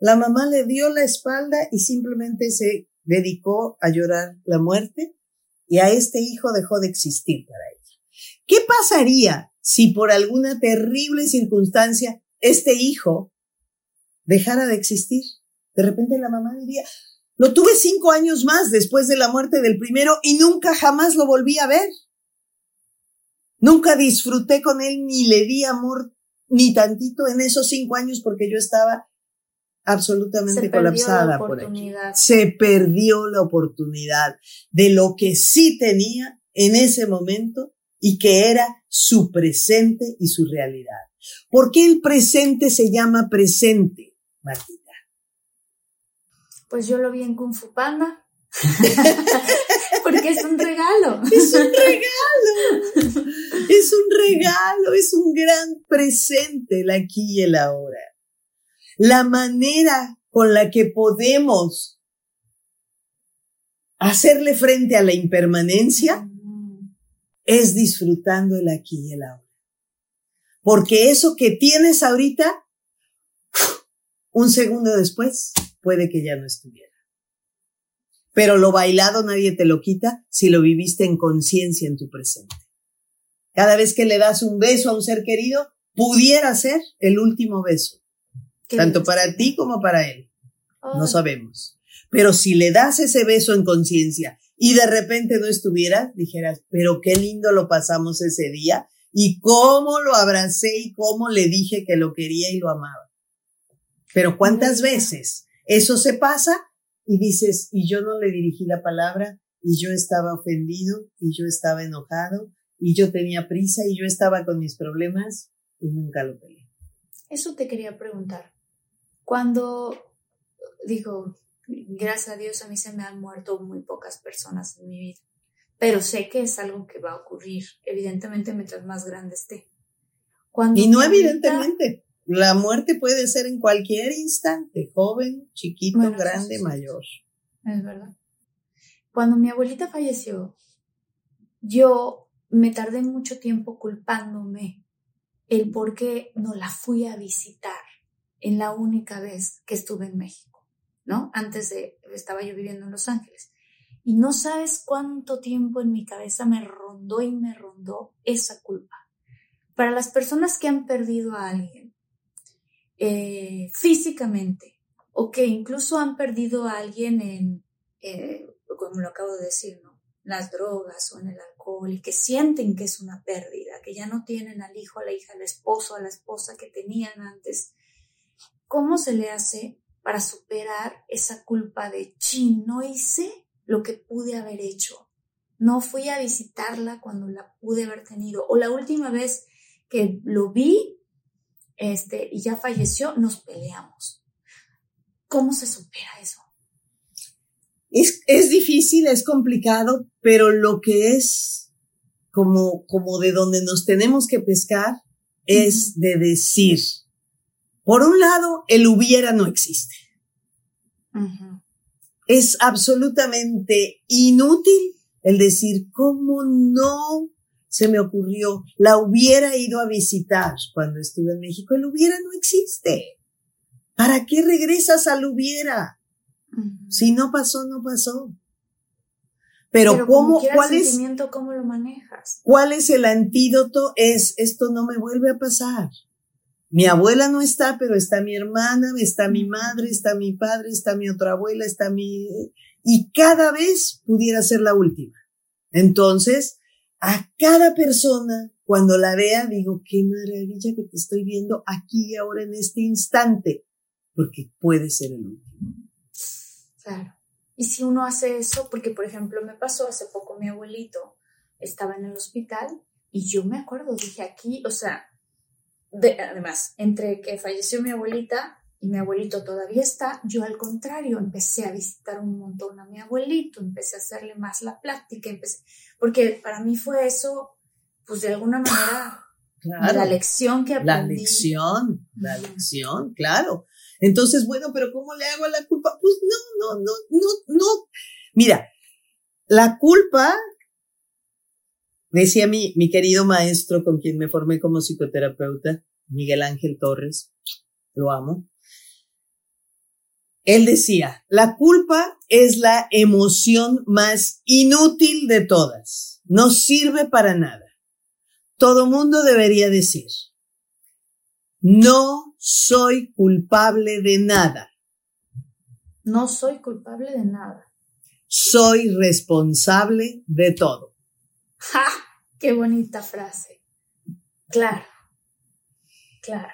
La mamá le dio la espalda y simplemente se dedicó a llorar la muerte, y a este hijo dejó de existir para ella. ¿Qué pasaría si por alguna terrible circunstancia este hijo dejara de existir? De repente la mamá diría, lo tuve cinco años más después de la muerte del primero y nunca jamás lo volví a ver. Nunca disfruté con él ni le di amor ni tantito en esos cinco años porque yo estaba absolutamente colapsada por aquí. Se perdió la oportunidad de lo que sí tenía en ese momento y que era su presente y su realidad. ¿Por qué el presente se llama presente, Martita? Pues yo lo vi en Kung Fu Panda. Porque es un regalo. Es un regalo. Es un regalo, es un gran presente el aquí y el ahora. La manera con la que podemos hacerle frente a la impermanencia es disfrutando el aquí y el ahora. Porque eso que tienes ahorita, un segundo después, puede que ya no estuviera. Pero lo bailado nadie te lo quita si lo viviste en conciencia en tu presente. Cada vez que le das un beso a un ser querido, pudiera ser el último beso. Tanto para ti como para él. No sabemos. Pero si le das ese beso en conciencia y de repente no estuviera, dijeras, pero qué lindo lo pasamos ese día y cómo lo abracé y cómo le dije que lo quería y lo amaba. Pero cuántas veces eso se pasa y dices, y yo no le dirigí la palabra y yo estaba ofendido y yo estaba enojado y yo tenía prisa y yo estaba con mis problemas y nunca lo peleé. Eso te quería preguntar. Cuando digo, gracias a Dios a mí se me han muerto muy pocas personas en mi vida, pero sé que es algo que va a ocurrir, evidentemente mientras más grande esté. Cuando y no evidentemente, la muerte puede ser en cualquier instante, joven, chiquito, grande, mayor. Es verdad. Cuando mi abuelita falleció, yo me tardé mucho tiempo culpándome el por qué no la fui a visitar en la única vez que estuve en México, Antes de, estaba yo viviendo en Los Ángeles. Y no sabes cuánto tiempo en mi cabeza me rondó y me rondó esa culpa. Para las personas que han perdido a alguien eh, físicamente o que incluso han perdido a alguien en, eh, como lo acabo de decir, ¿no? las drogas o en el alcohol y que sienten que es una pérdida, que ya no tienen al hijo, a la hija, al esposo, a la esposa que tenían antes, ¿Cómo se le hace para superar esa culpa de, chin, no hice lo que pude haber hecho? No fui a visitarla cuando la pude haber tenido. O la última vez que lo vi este, y ya falleció, nos peleamos. ¿Cómo se supera eso? Es, es difícil, es complicado, pero lo que es como, como de donde nos tenemos que pescar es de decir, por un lado, el hubiera no existe. Es absolutamente inútil el decir, ¿cómo no se me ocurrió? La hubiera ido a visitar cuando estuve en México. El hubiera no existe. ¿Para qué regresas al hubiera? Si no pasó, no pasó. Pero, ¿cómo, cuál es, ¿cómo lo manejas? ¿Cuál es el antídoto? Es, esto no me vuelve a pasar. Mi abuela no está, pero está mi hermana, está mi madre, está mi padre, está mi otra abuela, está mi... Y cada vez pudiera ser la última. Entonces, a cada persona, cuando la vea, digo, qué maravilla que te estoy viendo aquí y ahora en este instante, porque puede ser el último. Claro. Y si uno hace eso, porque por ejemplo me pasó hace poco mi abuelito estaba en el hospital y yo me acuerdo, dije aquí, o sea, además, entre que falleció mi abuelita y mi abuelito todavía está, yo al contrario empecé a visitar un montón a mi abuelito, empecé a hacerle más la plática, empecé, porque para mí fue eso, pues de alguna manera, la lección que aprendí. La lección, la lección, claro. Entonces, bueno, pero ¿cómo le hago la culpa? Pues no, no, no, no, no. Mira, la culpa Decía mi, mi querido maestro con quien me formé como psicoterapeuta, Miguel Ángel Torres, lo amo. Él decía, la culpa es la emoción más inútil de todas. No sirve para nada. Todo mundo debería decir, no soy culpable de nada. No soy culpable de nada. Soy responsable de todo. ¡Ja! Qué bonita frase. Claro. Claro.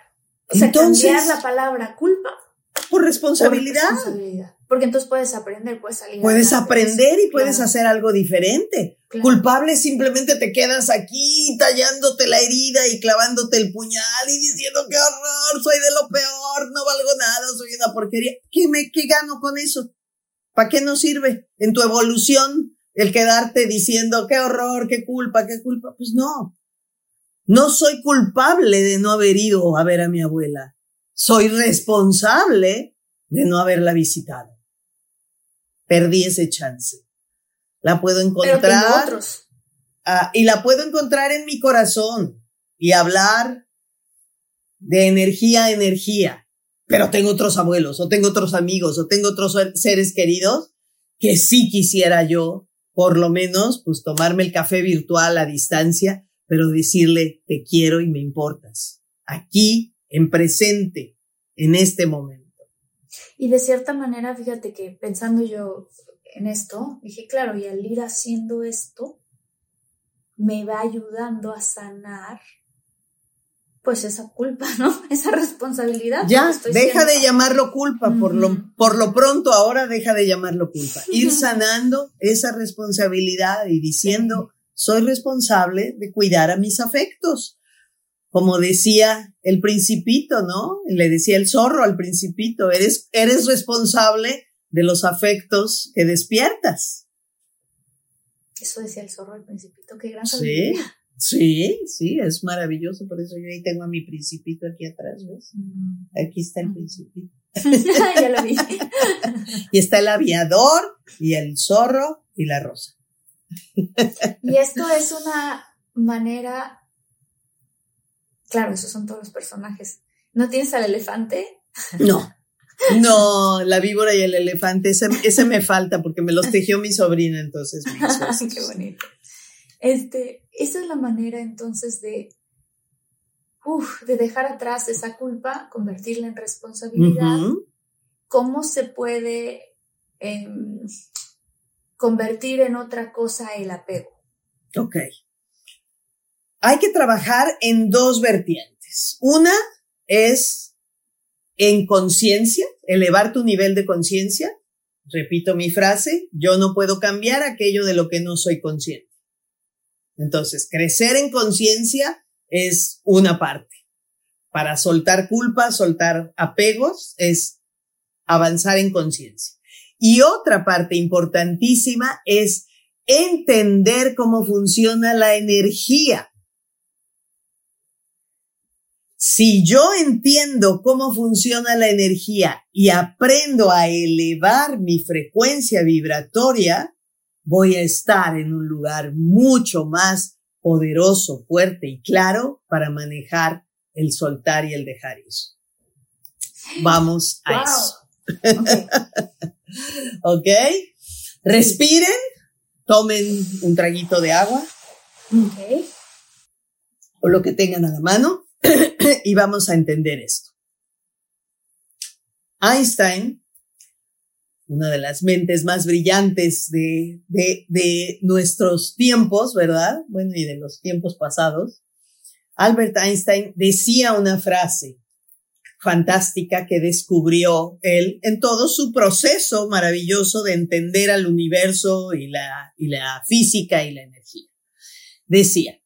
O sea, Entonces- cambiar la palabra culpa Por por responsabilidad. responsabilidad. Porque entonces puedes aprender, puedes salir. Puedes aprender y puedes Claro, hacer algo diferente. claro. Culpable simplemente te quedas aquí tallándote la herida y clavándote el puñal y diciendo qué horror, soy de lo peor, no valgo nada, soy una porquería. ¿Qué me qué gano con eso? ¿Para qué nos sirve en tu evolución el quedarte diciendo qué horror, qué culpa, qué culpa? Pues no. No soy culpable de no haber ido a ver a mi abuela. Soy responsable de no haberla visitado. Perdí ese chance. La puedo Pero tengo encontrar otros. ah, y la puedo encontrar en mi corazón y hablar de energía a energía. Pero tengo otros abuelos, o tengo otros amigos, o tengo otros ser- seres queridos que sí quisiera yo, por lo menos, pues tomarme el café virtual a distancia, pero decirle te quiero y me importas. Aquí, en presente, en este momento. Y de cierta manera, fíjate que pensando yo en esto, dije, claro, y al ir haciendo esto, me va ayudando a sanar, pues esa culpa, ¿no? Esa responsabilidad. Ya, estoy deja siendo- de llamarlo culpa, por lo, por lo pronto ahora deja de llamarlo culpa. Ir sanando esa responsabilidad y diciendo, soy responsable de cuidar a mis afectos. Como decía el principito, ¿no? Le decía el zorro al principito, eres, eres responsable de los afectos que despiertas. Eso decía el zorro al principito, qué gran sabiduría. sí, sí, es maravilloso. Por eso yo ahí tengo a mi principito aquí atrás, ¿ves? Mm. Aquí está el principito. ya lo vi. Y está el aviador y el zorro y la rosa. Y esto es una manera, claro, esos son todos los personajes. ¿No tienes al elefante? No. No, la víbora y el elefante, ese, ese me falta porque me los tejió mi sobrina, entonces me hizo estos. Qué bonito. Este, esa es la manera entonces de, uf, de dejar atrás esa culpa, convertirla en responsabilidad. ¿Cómo se puede em, convertir en otra cosa el apego? Ok. Hay que trabajar en dos vertientes. Una es en conciencia, elevar tu nivel de conciencia. Repito mi frase, yo no puedo cambiar aquello de lo que no soy consciente. Entonces, crecer en conciencia es una parte. Para soltar culpa, soltar apegos, es avanzar en conciencia. Y otra parte importantísima es entender cómo funciona la energía. Si yo entiendo cómo funciona la energía y aprendo a elevar mi frecuencia vibratoria, voy a estar en un lugar mucho más poderoso, fuerte y claro para manejar el soltar y el dejar ir. Vamos a Wow. eso. Ok. ¿Ok? Respiren, tomen un traguito de agua Ok. o lo que tengan a la mano y vamos a entender esto. Einstein, una de las mentes más brillantes de, de, de nuestros tiempos, ¿verdad? Bueno, y de los tiempos pasados, Albert Einstein decía una frase fantástica que descubrió él en todo su proceso maravilloso de entender al universo y la, y la física y la energía. Decía,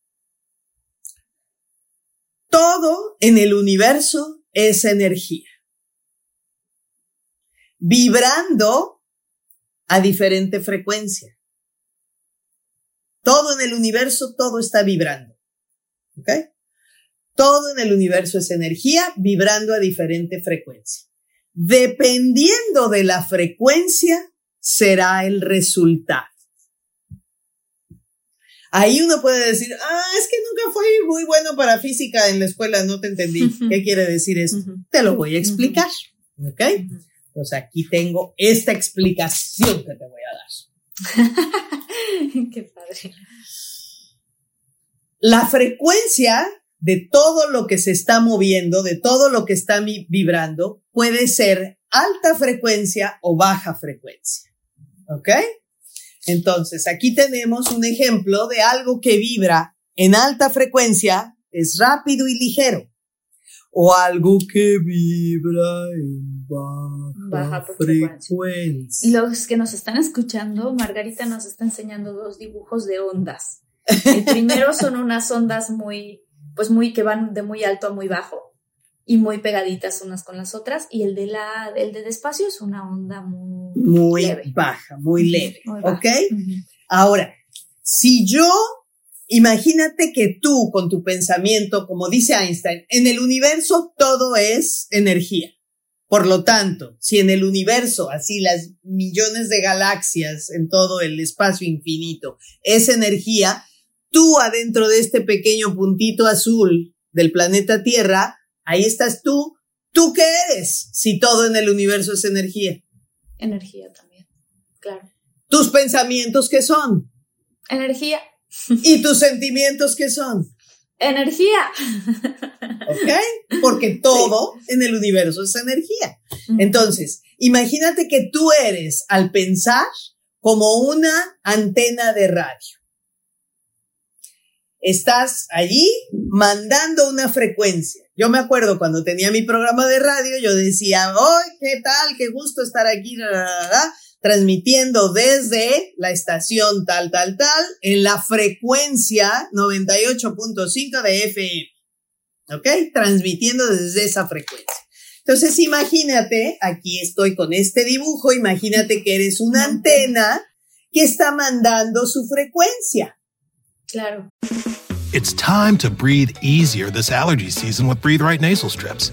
todo en el universo es energía, vibrando a diferente frecuencia. Todo en el universo, todo está vibrando. ¿Ok? Todo en el universo es energía vibrando a diferente frecuencia. Dependiendo de la frecuencia, será el resultado. Ahí uno puede decir, ah, es que nunca fui muy bueno para física en la escuela, no te entendí. ¿Qué quiere decir esto? Te lo voy a explicar. ¿Ok? Pues aquí tengo esta explicación que te voy a dar. Qué padre. La frecuencia de todo lo que se está moviendo, de todo lo que está vibrando, puede ser alta frecuencia o baja frecuencia. ¿Ok? Entonces, aquí tenemos un ejemplo de algo que vibra en alta frecuencia, es rápido y ligero. O algo que vibra en baja, Baja frecuencia. Los que nos están escuchando, Margarita nos está enseñando dos dibujos de ondas. El primero son unas ondas muy, pues muy, que van de muy alto a muy bajo y muy pegaditas unas con las otras. Y el de la, el de despacio es una onda muy, Muy leve. baja, muy leve. Muy baja. ¿Ok? Ahora, si yo, imagínate que tú con tu pensamiento, como dice Einstein, en el universo todo es energía. Por lo tanto, si en el universo, así las millones de galaxias en todo el espacio infinito es energía, tú adentro de este pequeño puntito azul del planeta Tierra, ahí estás tú. ¿Tú qué eres si todo en el universo es energía? Energía también. Claro. ¿Tus pensamientos qué son? Energía. ¿Y tus sentimientos qué son? Energía. ¿Ok? Porque todo en el universo es energía. Entonces, imagínate que tú eres, al pensar, como una antena de radio. Estás allí mandando una frecuencia. Yo me acuerdo cuando tenía mi programa de radio, yo decía, ¡ay, qué tal! ¡Qué gusto estar aquí! la, la, la, la", transmitiendo desde la estación tal, tal, tal, en la frecuencia 98.5 de FM. ¿Ok? Transmitiendo desde esa frecuencia. Entonces, imagínate, aquí estoy con este dibujo, imagínate que eres una antena que está mandando su frecuencia. Claro. It's time to breathe easier this allergy season with Breathe Right nasal strips.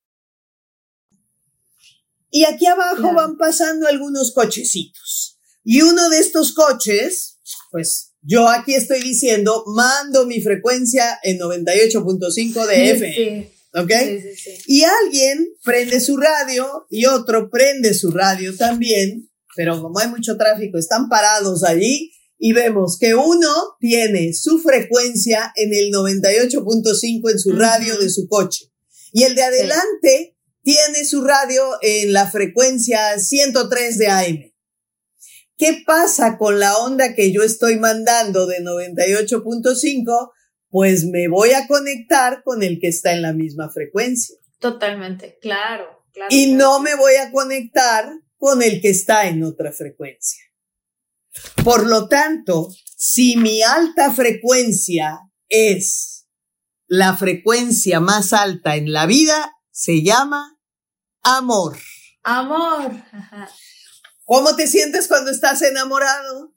Y aquí abajo Claro. van pasando algunos cochecitos. Y uno de estos coches, pues yo aquí estoy diciendo, mando mi frecuencia en 98.5 de FM. Sí, ¿Ok? sí, sí, sí. Y alguien prende su radio y otro prende su radio también, pero como hay mucho tráfico, están parados allí y vemos que uno tiene su frecuencia en el 98.5 en su radio de su coche y el de adelante tiene su radio en la frecuencia 103 de AM. ¿Qué pasa con la onda que yo estoy mandando de 98.5? Pues me voy a conectar con el que está en la misma frecuencia. Totalmente. Claro. claro Y claro. no me voy a conectar con el que está en otra frecuencia. Por lo tanto, si mi alta frecuencia es la frecuencia más alta en la vida, se llama amor. Amor. Ajá. ¿Cómo te sientes cuando estás enamorado?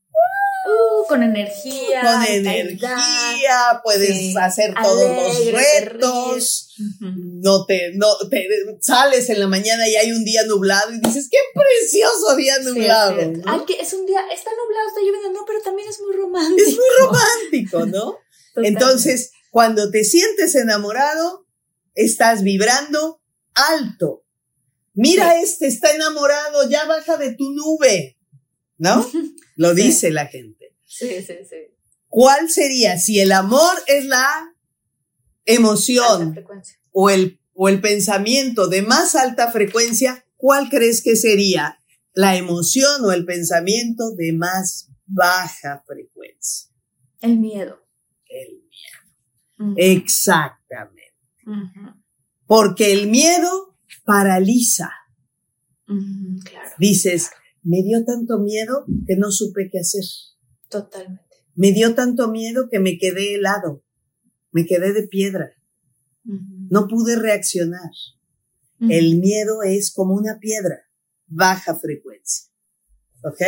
Uh, con energía. Con energía, puedes Sí. hacer todos los Alegre, retos. no te, no te sales en la mañana y hay un día nublado y dices, qué precioso día Sí, nublado. ¿no? Ay, que es un día, está nublado, está lloviendo, no, pero también es muy romántico. Es muy romántico, ¿no? Totalmente. Entonces, cuando te sientes enamorado, estás vibrando alto. Mira, este está enamorado, ya baja de tu nube, ¿no? Lo Sí. dice la gente. Sí, sí, sí. ¿Cuál sería? Si el amor es la emoción o el, o el pensamiento de más alta frecuencia, ¿cuál crees que sería la emoción o el pensamiento de más baja frecuencia? El miedo. El miedo. Exactamente. Porque el miedo paraliza. Claro, Dices, me dio tanto miedo que no supe qué hacer. totalmente. Me dio tanto miedo que me quedé helado. Me quedé de piedra. No pude reaccionar. El miedo es como una piedra. baja frecuencia. ¿Ok?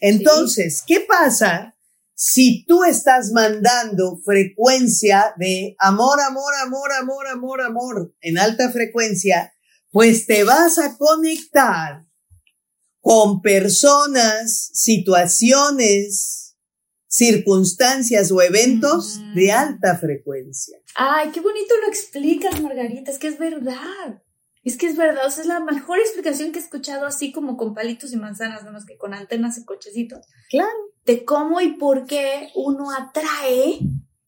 Entonces, ¿qué pasa si tú estás mandando frecuencia de amor, amor, amor, amor, amor, amor en alta frecuencia? Pues te vas a conectar con personas, situaciones, circunstancias o eventos de alta frecuencia. Ay, qué bonito lo explicas, Margarita, es que es verdad. Es que es verdad, o sea, es la mejor explicación que he escuchado así como con palitos y manzanas, nada más que con antenas y cochecitos. Claro. De cómo y por qué uno atrae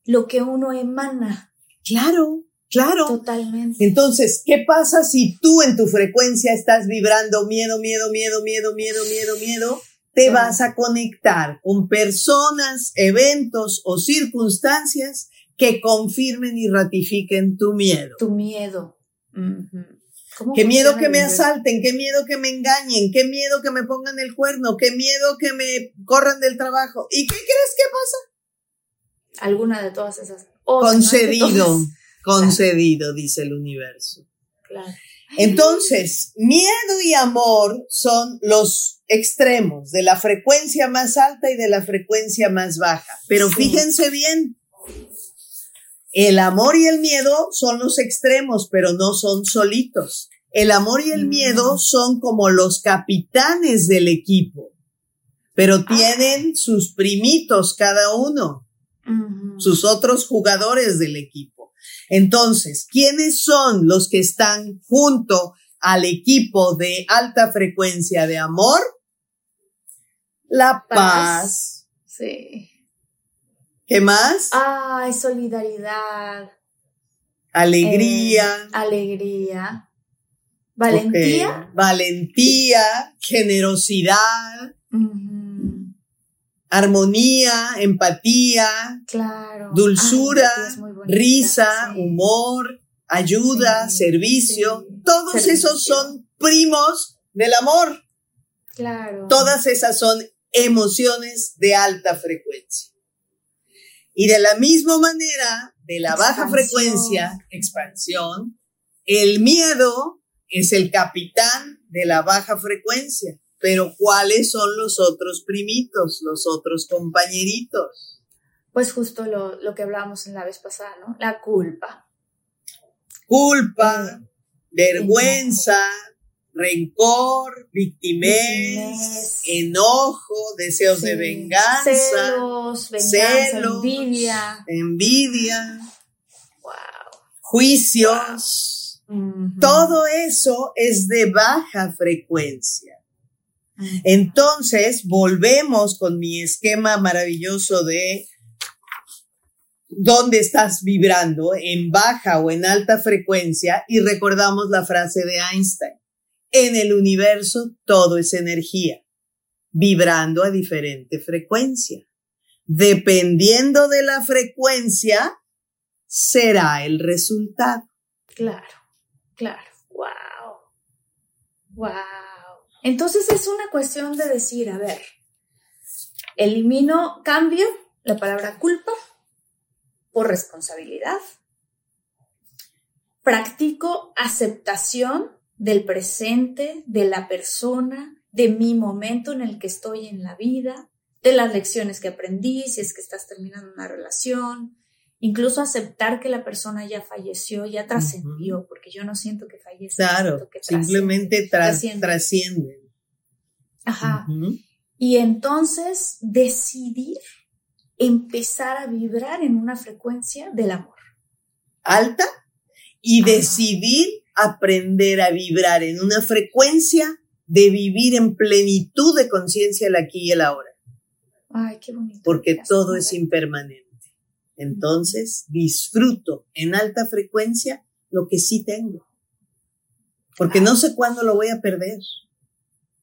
lo que uno emana. Claro, claro. Totalmente. Entonces, ¿qué pasa si tú en tu frecuencia estás vibrando miedo, miedo, miedo, miedo, miedo, miedo, miedo? Te vas a conectar con personas, eventos o circunstancias que confirmen y ratifiquen tu miedo. Tu miedo. Qué miedo que me asalten, qué miedo que me engañen, qué miedo que me pongan el cuerno, qué miedo que me corran del trabajo. ¿Y qué crees que pasa? Alguna de todas esas. concedido, concedido, dice el universo. Claro. Entonces, miedo y amor son los extremos de la frecuencia más alta y de la frecuencia más baja. Pero fíjense bien, el amor y el miedo son los extremos, pero no son solitos. El amor y el mm. miedo son como los capitanes del equipo, pero ah. tienen sus primitos cada uno, sus otros jugadores del equipo. Entonces, ¿quiénes son los que están junto al equipo de alta frecuencia de amor? La paz. Sí. ¿Qué más? Ay, solidaridad. Alegría. Eh, alegría. Valentía. Valentía, generosidad. Armonía, empatía. Claro. Dulzura, risa, humor, ayuda, servicio. Todos esos son primos del amor. Claro. Todas esas son emociones de alta frecuencia. Y de la misma manera, de la baja frecuencia, expansión, el miedo es el capitán de la baja frecuencia. Pero ¿cuáles son los otros primitos, los otros compañeritos? Pues justo lo, lo que hablábamos en la vez pasada, ¿no? La culpa. Culpa, vergüenza, rencor, victimez, enojo, deseos de venganza, celos, venganza, envidia, envidia, juicios. Todo eso es de baja frecuencia. Entonces, volvemos con mi esquema maravilloso de dónde estás vibrando, en baja o en alta frecuencia, y recordamos la frase de Einstein en el universo todo es energía, vibrando a diferente frecuencia. Dependiendo de la frecuencia, será el resultado. Claro, claro. Wow. Wow. Entonces es una cuestión de decir, a ver, elimino, cambio la palabra culpa por responsabilidad. Practico aceptación del presente, de la persona, de mi momento en el que estoy en la vida, de las lecciones que aprendí, si es que estás terminando una relación, incluso aceptar que la persona ya falleció, ya trascendió, porque yo no siento que fallece. Claro, simplemente trasciende. Ajá. Y entonces decidir empezar a vibrar en una frecuencia del amor. Alta y decidir aprender a vibrar en una frecuencia de vivir en plenitud de conciencia el aquí y el ahora. Ay, qué bonito. Porque todo es impermanente. Entonces, disfruto en alta frecuencia lo que sí tengo. Porque no sé cuándo lo voy a perder.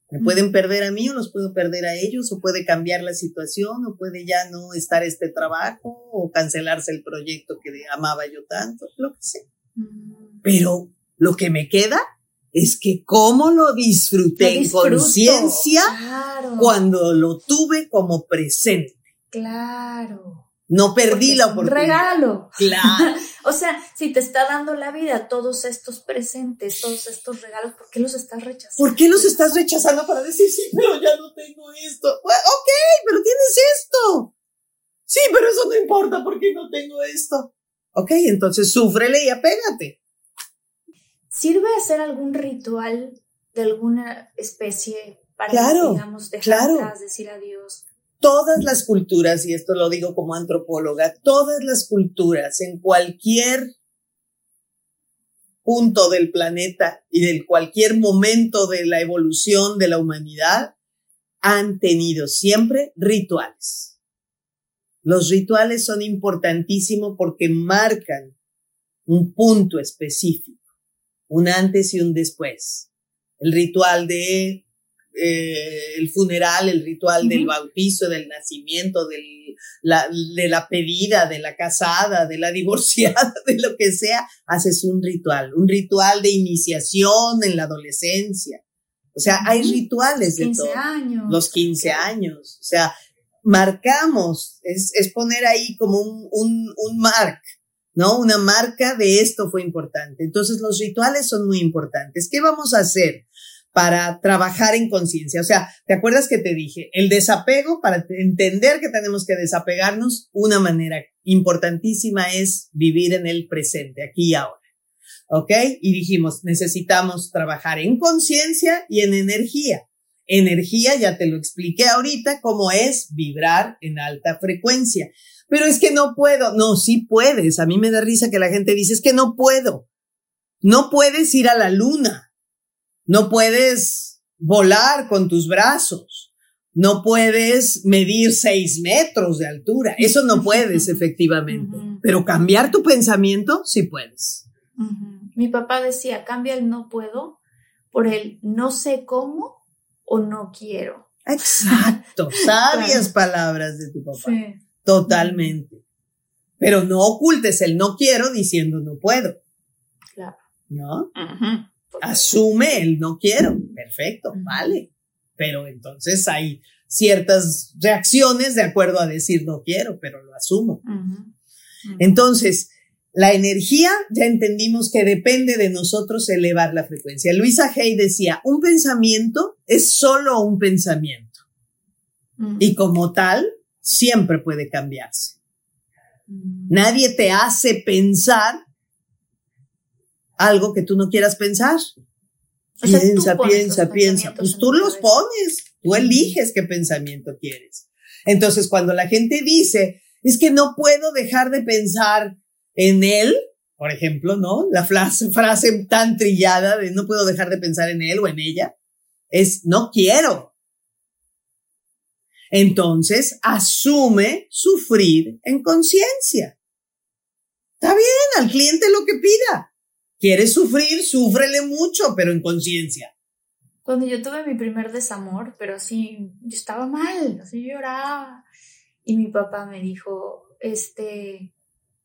Me pueden perder a mí o los puedo perder a ellos, o puede cambiar la situación, o puede ya no estar este trabajo, o cancelarse el proyecto que amaba yo tanto, lo que sea. Pero lo que me queda es que cómo lo disfruté en conciencia cuando lo tuve como presente. Claro. No perdí la oportunidad. Regalo. Claro. o sea, si te está dando la vida todos estos presentes, todos estos regalos, ¿por qué los estás rechazando? ¿Por qué los estás rechazando para decir, sí, pero ya no tengo esto? ok, pero tienes esto. Sí, pero eso no importa porque no tengo esto. Ok, entonces súfrele y apégate. ¿Sirve hacer algún ritual de alguna especie para, claro, digamos, dejar claro. atrás, decir adiós? todas las culturas, y esto lo digo como antropóloga, todas las culturas en cualquier punto del planeta y de cualquier momento de la evolución de la humanidad han tenido siempre rituales. Los rituales son importantísimos porque marcan un punto específico, un antes y un después. El ritual de eh, el funeral, el ritual del bautizo, del nacimiento, del, la, de la pedida, de la casada, de la divorciada, de lo que sea, haces un ritual, un ritual de iniciación en la adolescencia. O sea, hay rituales de 15 todo. años. Los 15 años. O sea, marcamos, es, es poner ahí como un, un, un mark, ¿no? Una marca de esto fue importante. Entonces, los rituales son muy importantes. ¿Qué vamos a hacer? para trabajar en conciencia. O sea, ¿te acuerdas que te dije? El desapego, para entender que tenemos que desapegarnos, una manera importantísima es vivir en el presente, aquí y ahora. ¿Ok? Y dijimos, necesitamos trabajar en conciencia y en energía. Energía, ya te lo expliqué ahorita, cómo es vibrar en alta frecuencia. Pero es que no puedo. No, sí puedes. A mí me da risa que la gente dice, es que no puedo. No puedes ir a la luna no puedes volar con tus brazos. No puedes medir seis metros de altura. Eso no puedes, efectivamente. Pero cambiar tu pensamiento, sí puedes. Uh -huh. Mi papá decía, cambia el no puedo por el no sé cómo o no quiero. Exacto. Sabias palabras de tu papá. Sí. Totalmente. Pero no ocultes el no quiero diciendo no puedo. Claro. ¿No? Asume el no quiero, perfecto, vale. Pero entonces hay ciertas reacciones de acuerdo a decir no quiero, pero lo asumo. Entonces, la energía ya entendimos que depende de nosotros elevar la frecuencia. Luisa Hay decía, un pensamiento es solo un pensamiento. Y como tal, siempre puede cambiarse. -huh. Nadie te hace pensar algo que tú no quieras pensar. O sea, piensa, piensa, piensa. Pues tú los pones, tú eliges qué pensamiento quieres. Entonces, cuando la gente dice, es que no puedo dejar de pensar en él, por ejemplo, ¿no? La frase, frase tan trillada de no puedo dejar de pensar en él o en ella, es no quiero. Entonces, asume sufrir en conciencia. Está bien, al cliente lo que pida. ¿Quieres sufrir? Súfrele mucho, pero en conciencia. Cuando yo tuve mi primer desamor, pero así, yo estaba mal, así lloraba. Y mi papá me dijo, este,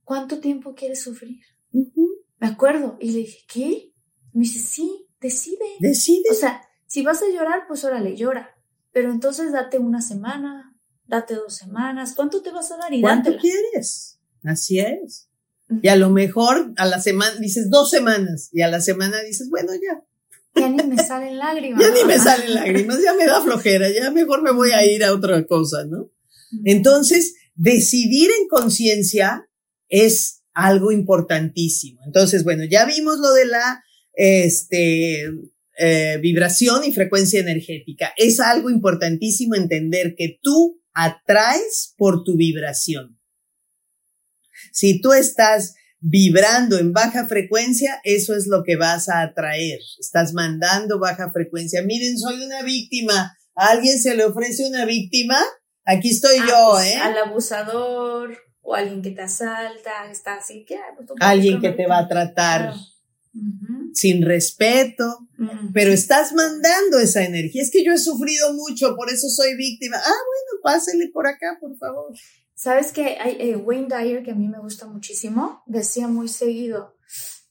¿cuánto tiempo quieres sufrir? Uh -huh. Me acuerdo. Y le dije, ¿qué? Me dice, sí, decide. Decide. O sea, si vas a llorar, pues órale, llora. Pero entonces date una semana, date dos semanas. ¿Cuánto te vas a dar? Y ¿Cuánto dátela. quieres? Así es. Y a lo mejor a la semana dices dos semanas y a la semana dices, bueno, ya. Ya ni me salen lágrimas. ya ni me salen lágrimas, ya me da flojera, ya mejor me voy a ir a otra cosa, ¿no? Entonces, decidir en conciencia es algo importantísimo. Entonces, bueno, ya vimos lo de la este, eh, vibración y frecuencia energética. Es algo importantísimo entender que tú atraes por tu vibración. Si tú estás vibrando en baja frecuencia, eso es lo que vas a atraer. Estás mandando baja frecuencia. Miren, soy una víctima. ¿A alguien se le ofrece una víctima? Aquí estoy ah, yo, pues, ¿eh? Al abusador o alguien que te asalta, está así que... Pues, alguien que te va a tratar claro. Uh -huh. sin respeto, uh -huh. pero estás mandando esa energía. Es que yo he sufrido mucho, por eso soy víctima. Ah, bueno, pásele por acá, por favor. ¿Sabes que hay eh, Wayne Dyer, que a mí me gusta muchísimo, decía muy seguido,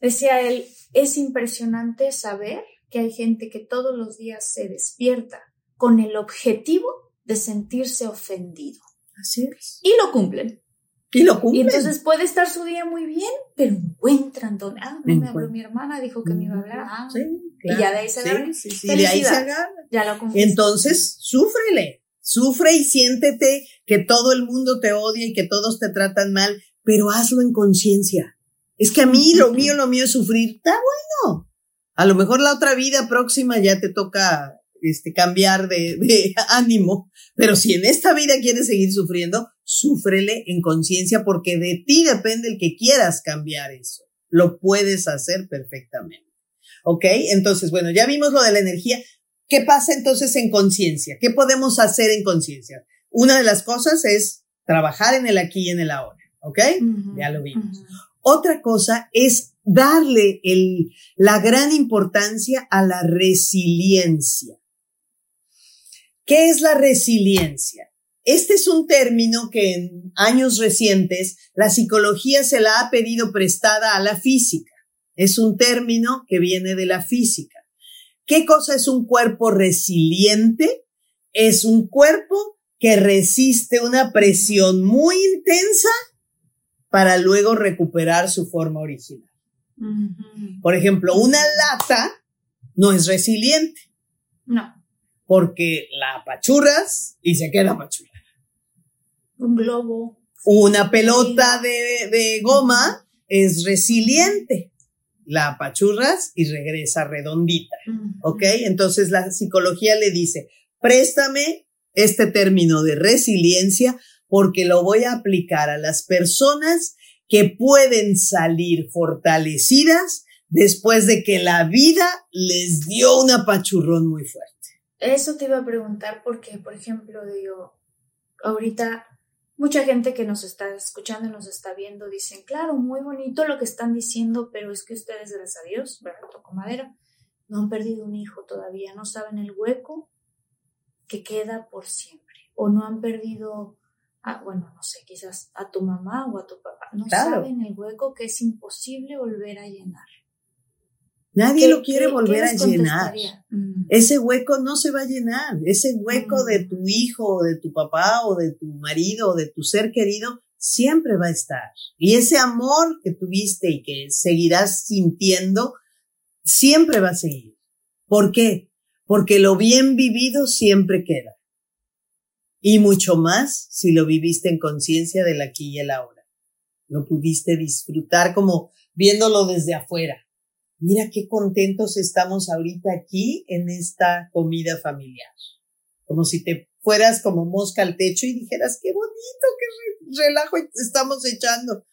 decía él, es impresionante saber que hay gente que todos los días se despierta con el objetivo de sentirse ofendido. Así es. Y lo cumplen. Y lo cumplen. Y entonces puede estar su día muy bien, pero encuentran donde. Ah, no me habló mi hermana, dijo que me iba a hablar. Ah, Sí, y ya de ahí se agarra. Sí, sí, sí, de ahí se agarra. Ya lo cumpliste. Entonces, súfrele, sufre y siéntete que todo el mundo te odia y que todos te tratan mal, pero hazlo en conciencia. Es que a mí lo mío, lo mío es sufrir. Está bueno. A lo mejor la otra vida próxima ya te toca este, cambiar de, de ánimo, pero si en esta vida quieres seguir sufriendo, súfrele en conciencia porque de ti depende el que quieras cambiar eso. Lo puedes hacer perfectamente. ¿Ok? Entonces, bueno, ya vimos lo de la energía. ¿Qué pasa entonces en conciencia? ¿Qué podemos hacer en conciencia? Una de las cosas es trabajar en el aquí y en el ahora. ¿Ok? Ya lo vimos. Otra cosa es darle el, la gran importancia a la resiliencia. ¿Qué es la resiliencia? Este es un término que en años recientes la psicología se la ha pedido prestada a la física. Es un término que viene de la física. ¿Qué cosa es un cuerpo resiliente? Es un cuerpo que resiste una presión muy intensa para luego recuperar su forma original. Por ejemplo, una lata no es resiliente No, porque la apachurras y se queda apachurrada. Un globo. Una pelota de, de goma es resiliente. La apachurras y regresa redondita. ¿Ok? Entonces la psicología le dice, préstame este término de resiliencia porque lo voy a aplicar a las personas que pueden salir fortalecidas después de que la vida les dio un apachurrón muy fuerte. Eso te iba a preguntar porque, por ejemplo, digo, ahorita mucha gente que nos está escuchando y nos está viendo dicen, claro, muy bonito lo que están diciendo, pero es que ustedes, gracias a Dios, ¿verdad? Toco madera, no han perdido un hijo todavía, no saben el hueco que queda por siempre, o no han perdido, a, bueno, no sé, quizás a tu mamá o a tu papá, no Claro. saben el hueco que es imposible volver a llenar. Nadie ¿Qué- lo quiere volver a llenar. Mm. Ese hueco no se va a llenar. Ese hueco Mm. de tu hijo o de tu papá o de tu marido o de tu ser querido siempre va a estar. Y ese amor que tuviste y que seguirás sintiendo siempre va a seguir. ¿Por qué? Porque lo bien vivido siempre queda. Y mucho más si lo viviste en conciencia del aquí y el ahora. Lo pudiste disfrutar como viéndolo desde afuera. Mira qué contentos estamos ahorita aquí en esta comida familiar. Como si te fueras como mosca al techo y dijeras, qué bonito, qué re- relajo estamos echando.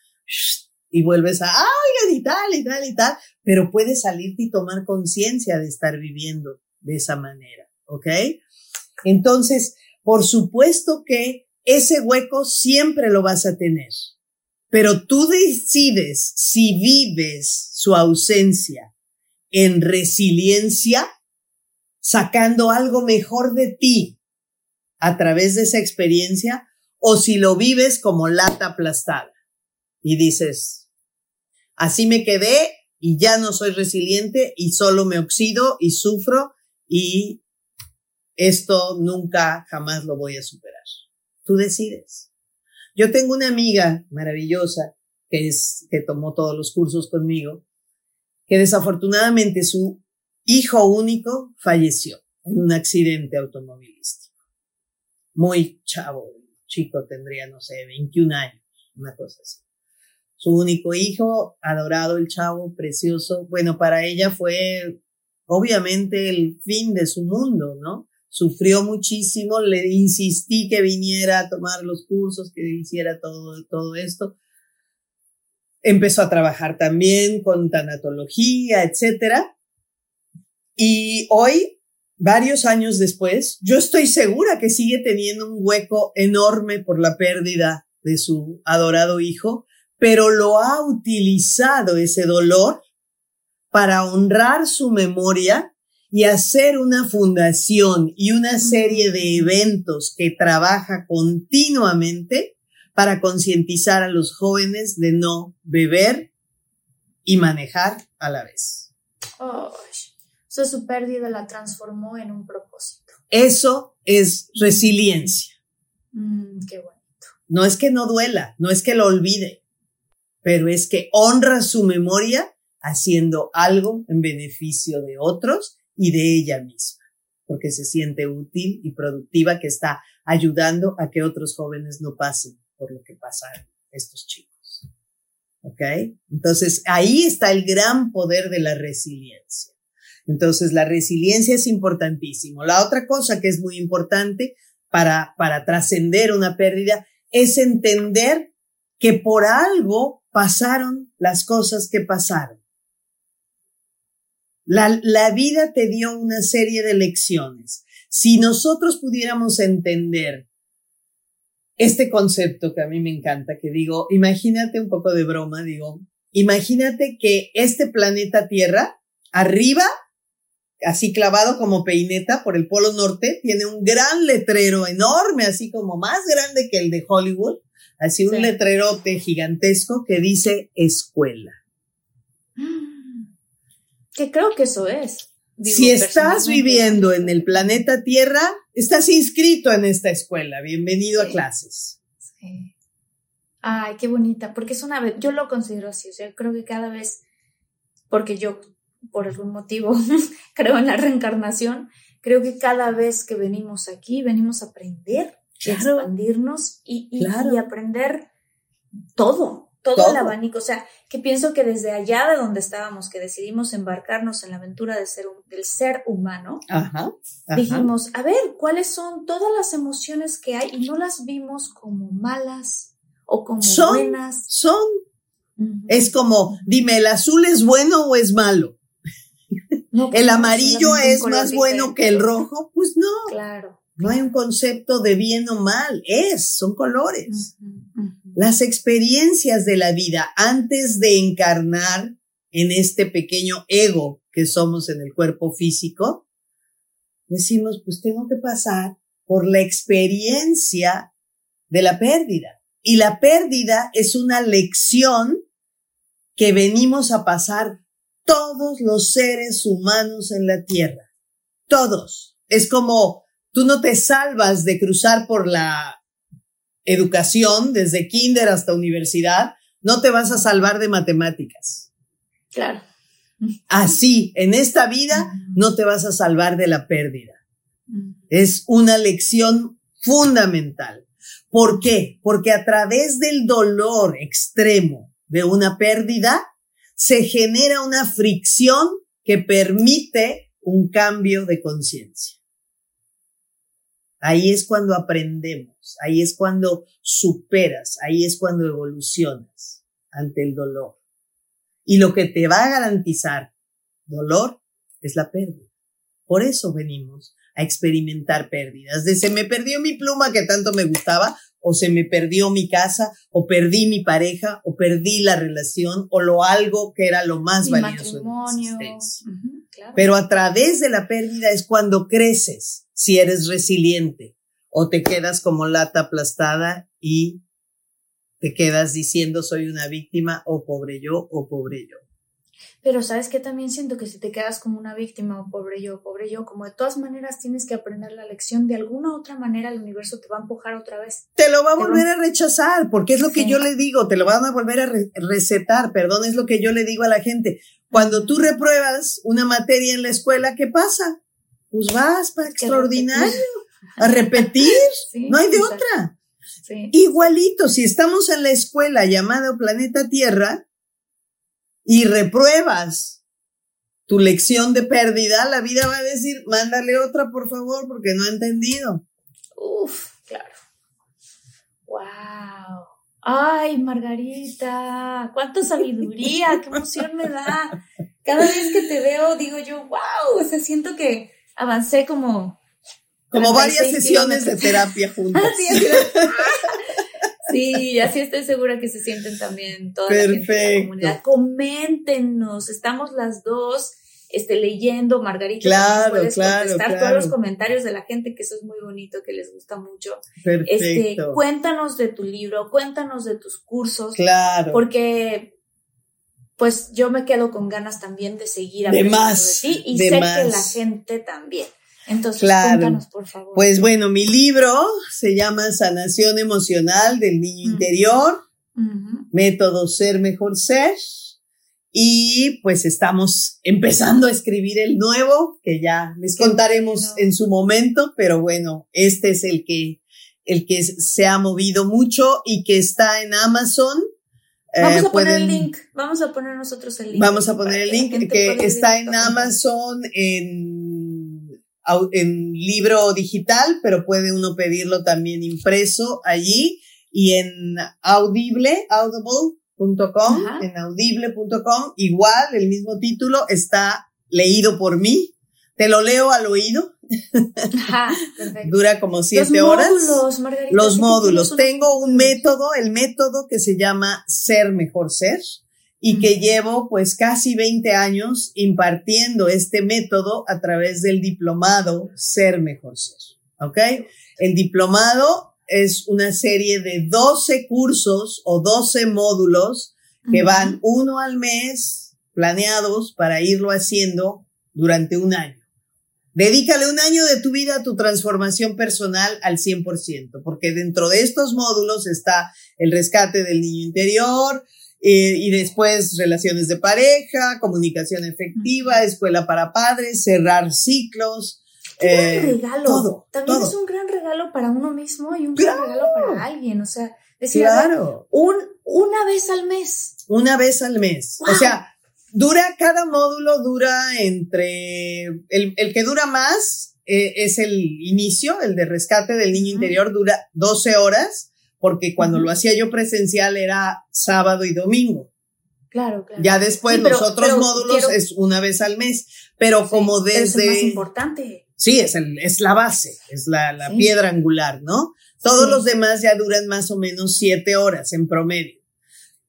Y vuelves a, ay, y tal, y tal, y tal. Pero puedes salirte y tomar conciencia de estar viviendo de esa manera. ¿Ok? Entonces, por supuesto que ese hueco siempre lo vas a tener pero tú decides si vives su ausencia en resiliencia, sacando algo mejor de ti a través de esa experiencia, o si lo vives como lata aplastada y dices, así me quedé y ya no soy resiliente y solo me oxido y sufro y esto nunca, jamás lo voy a superar. Tú decides. Yo tengo una amiga maravillosa que es, que tomó todos los cursos conmigo, que desafortunadamente su hijo único falleció en un accidente automovilístico. Muy chavo, chico, tendría, no sé, 21 años, una cosa así. Su único hijo, adorado el chavo, precioso. Bueno, para ella fue obviamente el fin de su mundo, ¿no? Sufrió muchísimo, le insistí que viniera a tomar los cursos, que hiciera todo, todo esto. Empezó a trabajar también con tanatología, etcétera. Y hoy, varios años después, yo estoy segura que sigue teniendo un hueco enorme por la pérdida de su adorado hijo, pero lo ha utilizado ese dolor para honrar su memoria y hacer una fundación y una serie de eventos que trabaja continuamente para concientizar a los jóvenes de no beber y manejar a la vez. Oh, so su pérdida la transformó en un propósito. Eso es resiliencia. Mm, qué bonito. No es que no duela, no es que lo olvide, pero es que honra su memoria haciendo algo en beneficio de otros y de ella misma, porque se siente útil y productiva que está ayudando a que otros jóvenes no pasen por lo que pasaron estos chicos. ¿Ok? Entonces, ahí está el gran poder de la resiliencia. Entonces, la resiliencia es importantísimo. La otra cosa que es muy importante para, para trascender una pérdida es entender que por algo pasaron las cosas que pasaron. La, la vida te dio una serie de lecciones. Si nosotros pudiéramos entender este concepto que a mí me encanta, que digo, imagínate un poco de broma, digo, imagínate que este planeta Tierra, arriba, así clavado como peineta por el Polo Norte, tiene un gran letrero enorme, así como más grande que el de Hollywood, así un letrerote gigantesco que dice escuela. Que creo que eso es. si estás viviendo en el planeta Tierra, estás inscrito en esta escuela. Bienvenido a clases. Sí. Ay, qué bonita, porque es una vez, yo lo considero así, o sea, creo que cada vez, porque yo, por algún motivo, creo en la reencarnación, creo que cada vez que venimos aquí, venimos a aprender, a expandirnos y, y aprender todo, todo, el abanico, o sea, que pienso que desde allá de donde estábamos, que decidimos embarcarnos en la aventura de ser, del ser humano, dijimos, a ver, ¿cuáles son todas las emociones que hay? Y no las vimos como malas o como buenas. Son. Es como, dime, ¿el azul es bueno o es malo? ¿El amarillo es más bueno que el rojo? Pues no. Claro. No hay un concepto de bien o mal, es, son colores. Las experiencias de la vida antes de encarnar en este pequeño ego que somos en el cuerpo físico, decimos, pues tengo que pasar por la experiencia de la pérdida. Y la pérdida es una lección que venimos a pasar todos los seres humanos en la Tierra. Todos. Es como tú no te salvas de cruzar por la educación, desde kinder hasta universidad, no te vas a salvar de matemáticas. Claro. Así, en esta vida no te vas a salvar de la pérdida. Es una lección fundamental. ¿Por qué? Porque a través del dolor extremo de una pérdida se genera una fricción que permite un cambio de conciencia. Ahí es cuando aprendemos, ahí es cuando superas, ahí es cuando evolucionas ante el dolor. Y lo que te va a garantizar dolor es la pérdida. Por eso venimos a experimentar pérdidas. De se me perdió mi pluma que tanto me gustaba, o se me perdió mi casa, o perdí mi pareja, o perdí la relación, o lo algo que era lo más valioso de mi existencia. Pero a través de la pérdida es cuando creces, si eres resiliente, o te quedas como lata aplastada y te quedas diciendo soy una víctima o pobre yo o pobre yo. Pero sabes que también siento que si te quedas como una víctima o pobre yo, pobre yo, como de todas maneras tienes que aprender la lección, de alguna otra manera el universo te va a empujar otra vez. Te lo va a volver a rechazar, porque es lo que yo le digo, te lo van a volver a recetar, perdón, es lo que yo le digo a la gente. Cuando tú repruebas una materia en la escuela, ¿qué pasa? Pues vas para extraordinario, a repetir, no hay de otra. Igualito, si estamos en la escuela llamada Planeta Tierra, y repruebas tu lección de pérdida, la vida va a decir, mándale otra, por favor, porque no ha entendido. Uf, claro. Wow. Ay, Margarita, cuánta sabiduría, qué emoción me da. Cada vez que te veo, digo yo, wow, o sea, siento que avancé como... Como varias sesiones de terapia juntas. Sí, así estoy segura que se sienten también toda la gente de la comunidad. Coméntenos, estamos las dos este, leyendo, Margarita, claro, puedes claro, contestar todos los comentarios de la gente, que eso es muy bonito, que les gusta mucho. Perfecto. Este, cuéntanos de tu libro, cuéntanos de tus cursos. Claro. Porque pues yo me quedo con ganas también de seguir aprendiendo de, ti y sé que la gente también. Entonces, Claro. cuéntanos, por favor. Pues bueno, mi libro se llama Sanación Emocional del Niño. Interior, método Ser Mejor Ser. Y pues estamos empezando a escribir el nuevo, que ya les contaremos en su momento, pero bueno, este es el que, el que se ha movido mucho y que está en Amazon. Vamos Eh, a poner el link. Vamos a poner nosotros el link. Vamos a poner el que link que ir está en. Amazon en, en libro digital, pero puede uno pedirlo también impreso allí y en audible, audible.com, Ajá. en audible.com, igual el mismo título está leído por mí. Te lo leo al oído, Ajá, dura como siete Los horas. módulos, Margarita. Los módulos. Tengo un método, el método que se llama Ser Mejor Ser y que llevo pues casi 20 años impartiendo este método a través del diplomado Ser Mejor Ser. ¿Ok? El diplomado es una serie de 12 cursos o 12 módulos que van uno al mes planeados para irlo haciendo durante un año. Dedícale un año de tu vida a tu transformación personal al 100%, porque dentro de estos módulos está el rescate del niño interior eh, y después relaciones de pareja, comunicación efectiva, escuela para padres, cerrar ciclos. Qué gran eh, regalo. todo, También todo. es un gran regalo para uno mismo y un Claro. gran regalo para alguien. O sea, decir, Claro, un, una vez al mes. una vez al mes. O Wow. sea, dura, cada módulo dura entre, el, el que dura más eh, es el inicio, el de rescate del niño interior, dura 12 horas, porque cuando lo hacía yo presencial era sábado y domingo. Claro, claro. Ya después Sí, pero- los otros módulos quiero- es una vez al mes, pero como Pero es más desde... importante. Sí, es, el, es la base, es la, la Sí. piedra angular, ¿no? Todos Sí. los demás ya duran más o menos siete horas en promedio.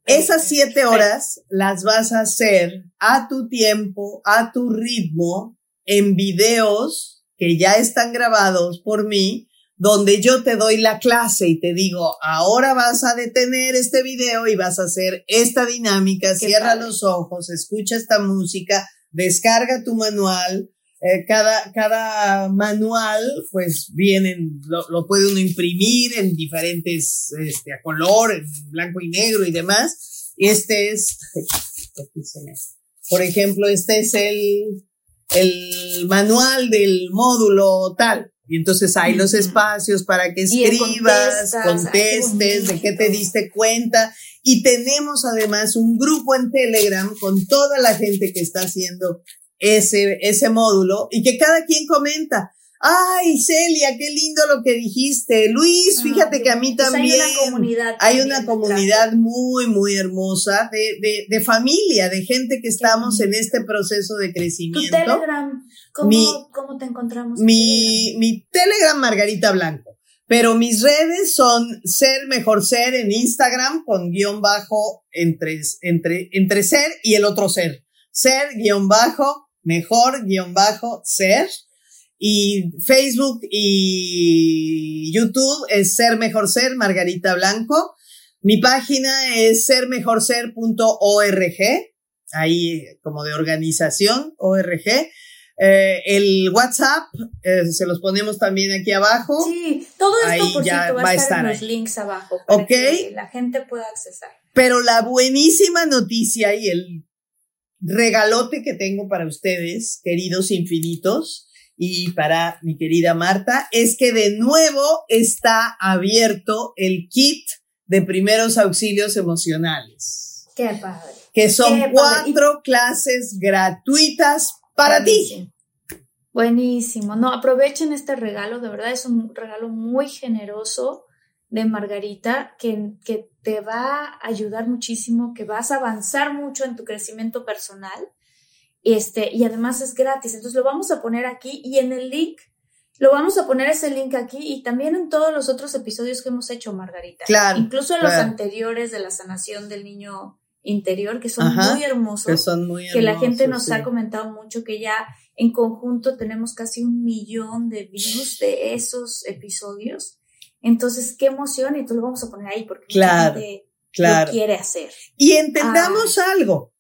Esas siete horas las vas a hacer a tu tiempo, a tu ritmo, en videos que ya están grabados por mí, donde yo te doy la clase y te digo, ahora vas a detener este video y vas a hacer esta dinámica, cierra los ojos, escucha esta música, descarga tu manual, eh, cada, cada manual, pues vienen, lo, lo puede uno imprimir en diferentes, este, a color, en blanco y negro y demás. Y este es, por ejemplo, este es el, el manual del módulo tal. Y entonces hay los espacios para que escribas, contestes, de qué te diste cuenta. Y tenemos además un grupo en Telegram con toda la gente que está haciendo ese, ese módulo y que cada quien comenta. Ay, Celia, qué lindo lo que dijiste. Luis, Ah, fíjate que a mí también. Hay una comunidad. Hay también una comunidad muy, muy hermosa de, de, de familia, de gente que estamos en este proceso de Tu crecimiento. Telegram, ¿cómo, Mi- cómo te encontramos? en Mi, mi Telegram Margarita Blanco, pero mis redes son Ser Mejor Ser en Instagram con guion bajo entre, entre, entre ser y el otro ser. Ser guion bajo, mejor guion bajo ser. Y Facebook y YouTube es Ser Mejor Ser Margarita Blanco. Mi página es sermejorser.org, ahí como de organización, ORG. Eh, el WhatsApp, eh, se los ponemos también aquí abajo. Sí, todo esto, Ahí por ya cierto, va, va a estar, en los ahí. links abajo para Ok. que la gente pueda accesar. Pero la buenísima noticia y el regalote que tengo para ustedes, queridos infinitos, y para mi querida Marta, es que de nuevo está abierto el kit de primeros auxilios emocionales, Qué padre. que son Qué cuatro clases gratuitas para ti. Buenísimo. No, aprovechen este regalo, de verdad es un regalo muy generoso de Margarita que, que te va a ayudar muchísimo, que vas a avanzar mucho en tu crecimiento personal. Este, y además es gratis. Entonces lo vamos a poner aquí y en el link, lo vamos a poner ese link aquí y también en todos los otros episodios que hemos hecho, Margarita. Claro, Incluso en los anteriores de la sanación del niño interior, que son Ajá, muy hermosos Que son muy que la gente hermosos, nos sí. ha comentado mucho que ya en conjunto tenemos casi un millón de views de esos episodios. Entonces, qué emoción, y tú lo vamos a poner ahí porque Claro, mucha gente Claro. lo quiere hacer. Y entendamos Ah. algo.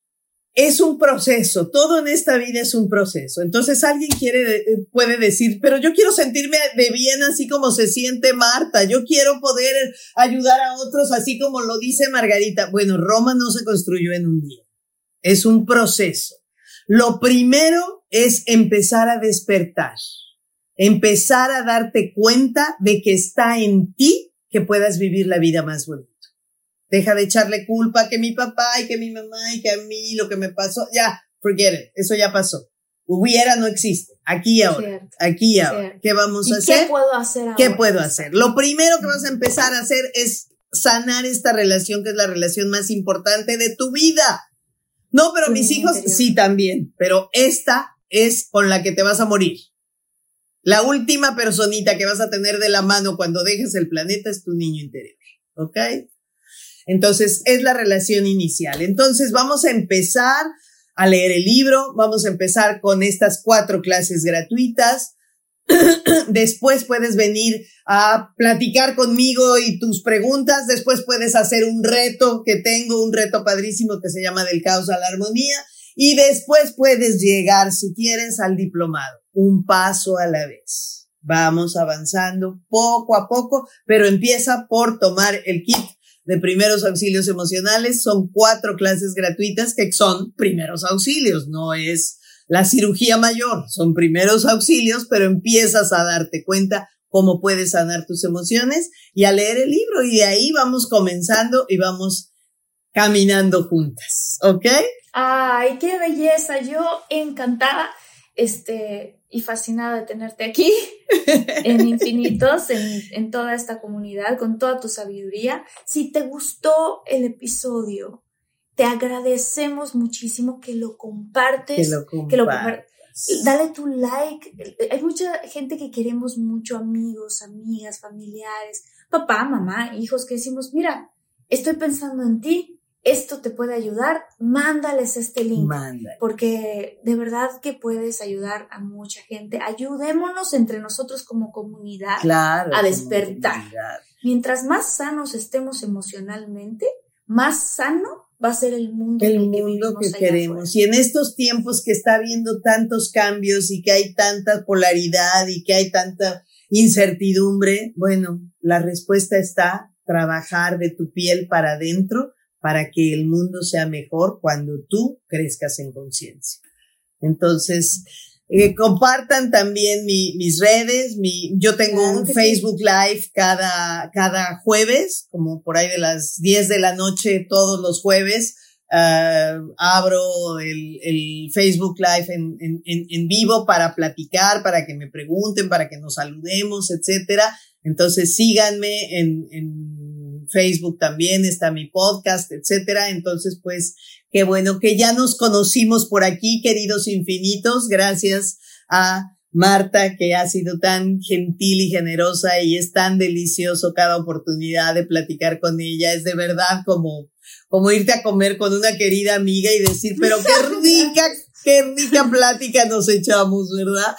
es un proceso, todo en esta vida es un proceso. Entonces alguien quiere, eh, puede decir, pero yo quiero sentirme de bien así como se siente Marta, yo quiero poder ayudar a otros así como lo dice Margarita. Bueno, Roma no se construyó en un día, es un proceso. Lo primero es empezar a despertar, empezar a darte cuenta de que está en ti que puedas vivir la vida más bonita. Deja de echarle culpa que mi papá y que mi mamá y que a mí lo que me pasó. Ya, forget it. Eso ya pasó. Hubiera no existe. Aquí y ahora. aquí y ahora. ¿Qué vamos a hacer? ¿Qué puedo hacer ahora? ¿Qué puedo hacer? Lo primero que vas a empezar a hacer es sanar esta relación que es la relación más importante de tu vida. No, pero mis hijos sí también, pero esta es con la que te vas a morir. La última personita que vas a tener de la mano cuando dejes el planeta es tu niño interior. ¿Ok? Entonces, es la relación inicial. Entonces, vamos a empezar a leer el libro, vamos a empezar con estas cuatro clases gratuitas. Después puedes venir a platicar conmigo y tus preguntas. Después puedes hacer un reto que tengo, un reto padrísimo que se llama del caos a la armonía. Y después puedes llegar, si quieres, al diplomado, un paso a la vez. Vamos avanzando poco a poco, pero empieza por tomar el kit de primeros auxilios emocionales. Son cuatro clases gratuitas que son primeros auxilios, no es la cirugía mayor, son primeros auxilios, pero empiezas a darte cuenta cómo puedes sanar tus emociones y a leer el libro y de ahí vamos comenzando y vamos caminando juntas, ¿ok? Ay, qué belleza, yo encantada, este, y fascinada de tenerte aquí en Infinitos, en, en, toda esta comunidad, con toda tu sabiduría. Si te gustó el episodio, te agradecemos muchísimo que lo compartes, que lo, que lo compartas. Dale tu like. Hay mucha gente que queremos mucho, amigos, amigas, familiares, papá, mamá, hijos, que decimos, mira, estoy pensando en ti, esto te puede ayudar, mándales este link. Porque de verdad que puedes ayudar a mucha gente. Ayudémonos entre nosotros como comunidad a despertar. Mientras más sanos estemos emocionalmente, más sano va a ser el mundo. El mundo que, queremos. Y en estos tiempos que está habiendo tantos cambios y que hay tanta polaridad y que hay tanta incertidumbre, bueno, la respuesta está trabajar de tu piel para adentro para que el mundo sea mejor cuando tú crezcas en conciencia. Entonces, eh, compartan también mis redes, mi, yo tengo un Facebook Live cada, cada jueves, como por ahí de las 10 de la noche todos los jueves. Uh, abro el, el, Facebook Live en, en, en, vivo para platicar, para que me pregunten, para que nos saludemos, etcétera. Entonces síganme en, en Facebook también está mi podcast, etcétera. Entonces, pues, qué bueno que ya nos conocimos por aquí, queridos infinitos. Gracias a Marta, que ha sido tan gentil y generosa y es tan delicioso cada oportunidad de platicar con ella. Es de verdad como, como irte a comer con una querida amiga y decir, pero qué rica, qué rica plática nos echamos, ¿verdad?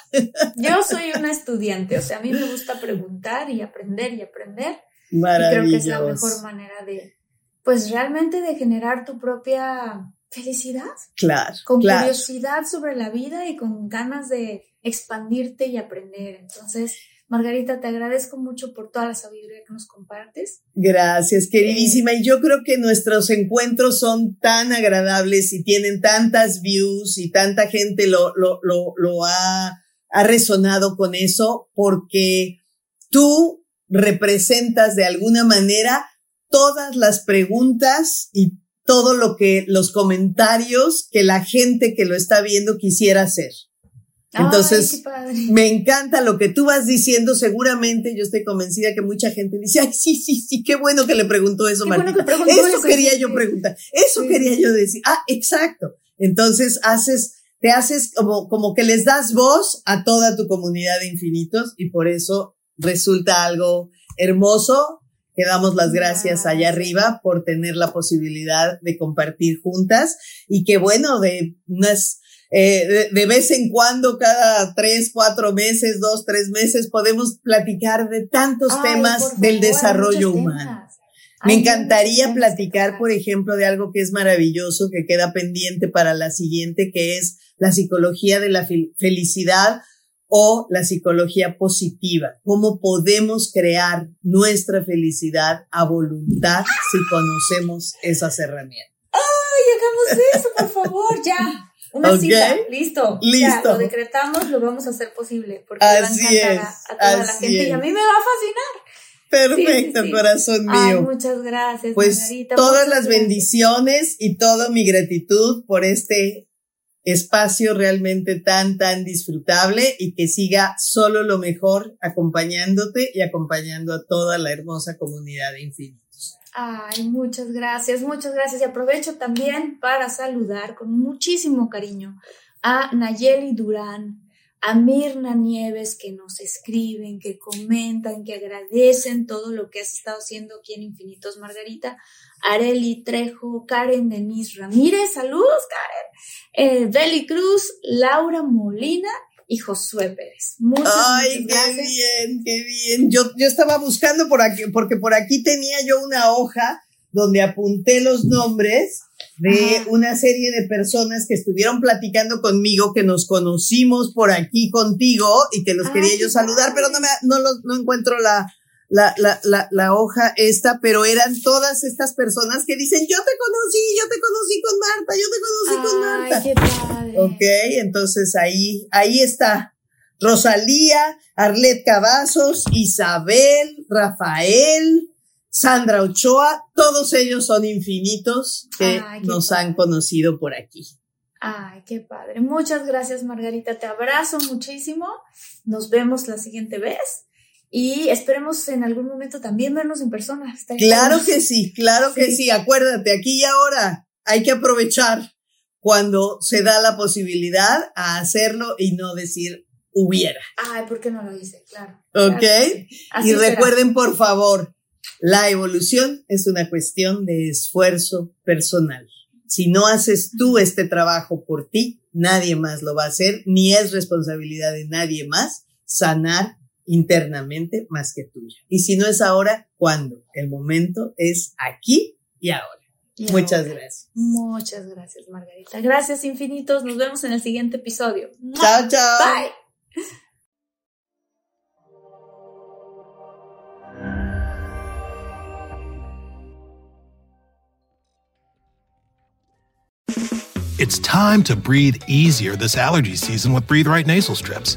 Yo soy una estudiante, o sea, a mí me gusta preguntar y aprender y aprender. Y creo que es la mejor manera de, pues realmente de generar tu propia felicidad. Claro. Con claro. curiosidad sobre la vida y con ganas de expandirte y aprender. Entonces, Margarita, te agradezco mucho por toda la sabiduría que nos compartes. Gracias, queridísima. Y yo creo que nuestros encuentros son tan agradables y tienen tantas views y tanta gente lo, lo, lo, lo ha, ha resonado con eso porque tú representas de alguna manera todas las preguntas y todo lo que los comentarios que la gente que lo está viendo quisiera hacer. Entonces, me encanta lo que tú vas diciendo. Seguramente yo estoy convencida que mucha gente dice, ay, sí, sí, sí, qué bueno que le preguntó eso, Martita. eso, quería yo preguntar. Eso quería yo decir. Ah, exacto. Entonces haces, te haces como, como que les das voz a toda tu comunidad de infinitos y por eso resulta algo hermoso. Que damos las gracias allá arriba por tener la posibilidad de compartir juntas y que bueno, de unas, eh, de, vez en cuando, cada tres, cuatro meses, dos, tres meses, podemos platicar de tantos temas del desarrollo humano. Me encantaría platicar, por ejemplo, de algo que es maravilloso, que queda pendiente para la siguiente, que es la psicología de la felicidad o la psicología positiva. ¿Cómo podemos crear nuestra felicidad a voluntad si conocemos esas herramientas? ¡Ay, hagamos eso, por favor! Ya. Una cita, listo. Listo. lo decretamos, lo vamos a hacer posible. Porque Así va a encantar a, toda la gente y a mí me va a fascinar. Perfecto, corazón mío. muchas gracias. Pues todas las bendiciones y toda mi gratitud por este espacio realmente tan, tan disfrutable y que siga solo lo mejor acompañándote y acompañando a toda la hermosa comunidad de infinitos. Ay, muchas gracias, muchas gracias. Y aprovecho también para saludar con muchísimo cariño a Nayeli Durán, a Mirna Nieves que nos escriben, que comentan, que agradecen todo lo que has estado haciendo aquí en Infinitos Margarita, Areli Trejo, Karen Denise Ramírez, saludos Eh, Cruz, Laura Molina y Josué Pérez. Muchas, Ay, qué bien, qué bien. Yo, yo estaba buscando por aquí, porque por aquí tenía yo una hoja donde apunté los nombres de una serie de personas que estuvieron platicando conmigo, que nos conocimos por aquí contigo y que los quería yo saludar, pero no me, no, no encuentro la, la, la, la, la, hoja esta, pero eran todas estas personas que dicen, yo te conocí, yo te conocí con Marta, yo te conocí con Marta. Qué padre. Ok, entonces ahí, ahí está. Rosalía, Arlet Cavazos, Isabel, Rafael, Sandra Ochoa, todos ellos son infinitos que nos han conocido por aquí. Ay, qué padre. Muchas gracias, Margarita. Te abrazo muchísimo. Nos vemos la siguiente vez. Y esperemos en algún momento también vernos en persona. claro que sí, claro que sí. Acuérdate, aquí y ahora hay que aprovechar cuando se da la posibilidad a hacerlo y no decir hubiera. Ay, ¿por qué no lo hice? Claro. Ok. y recuerden, por favor, la evolución es una cuestión de esfuerzo personal. Si no haces tú este trabajo por ti, nadie más lo va a hacer, ni es responsabilidad de nadie más sanar internamente más que tuya. Y si no es ahora, ¿cuándo? El momento es aquí y ahora. Muchas gracias. Muchas gracias, Margarita. Gracias infinitos. Nos vemos en el siguiente episodio. Chao, chao. Bye. It's time to breathe easier this allergy season with Breathe Right nasal strips.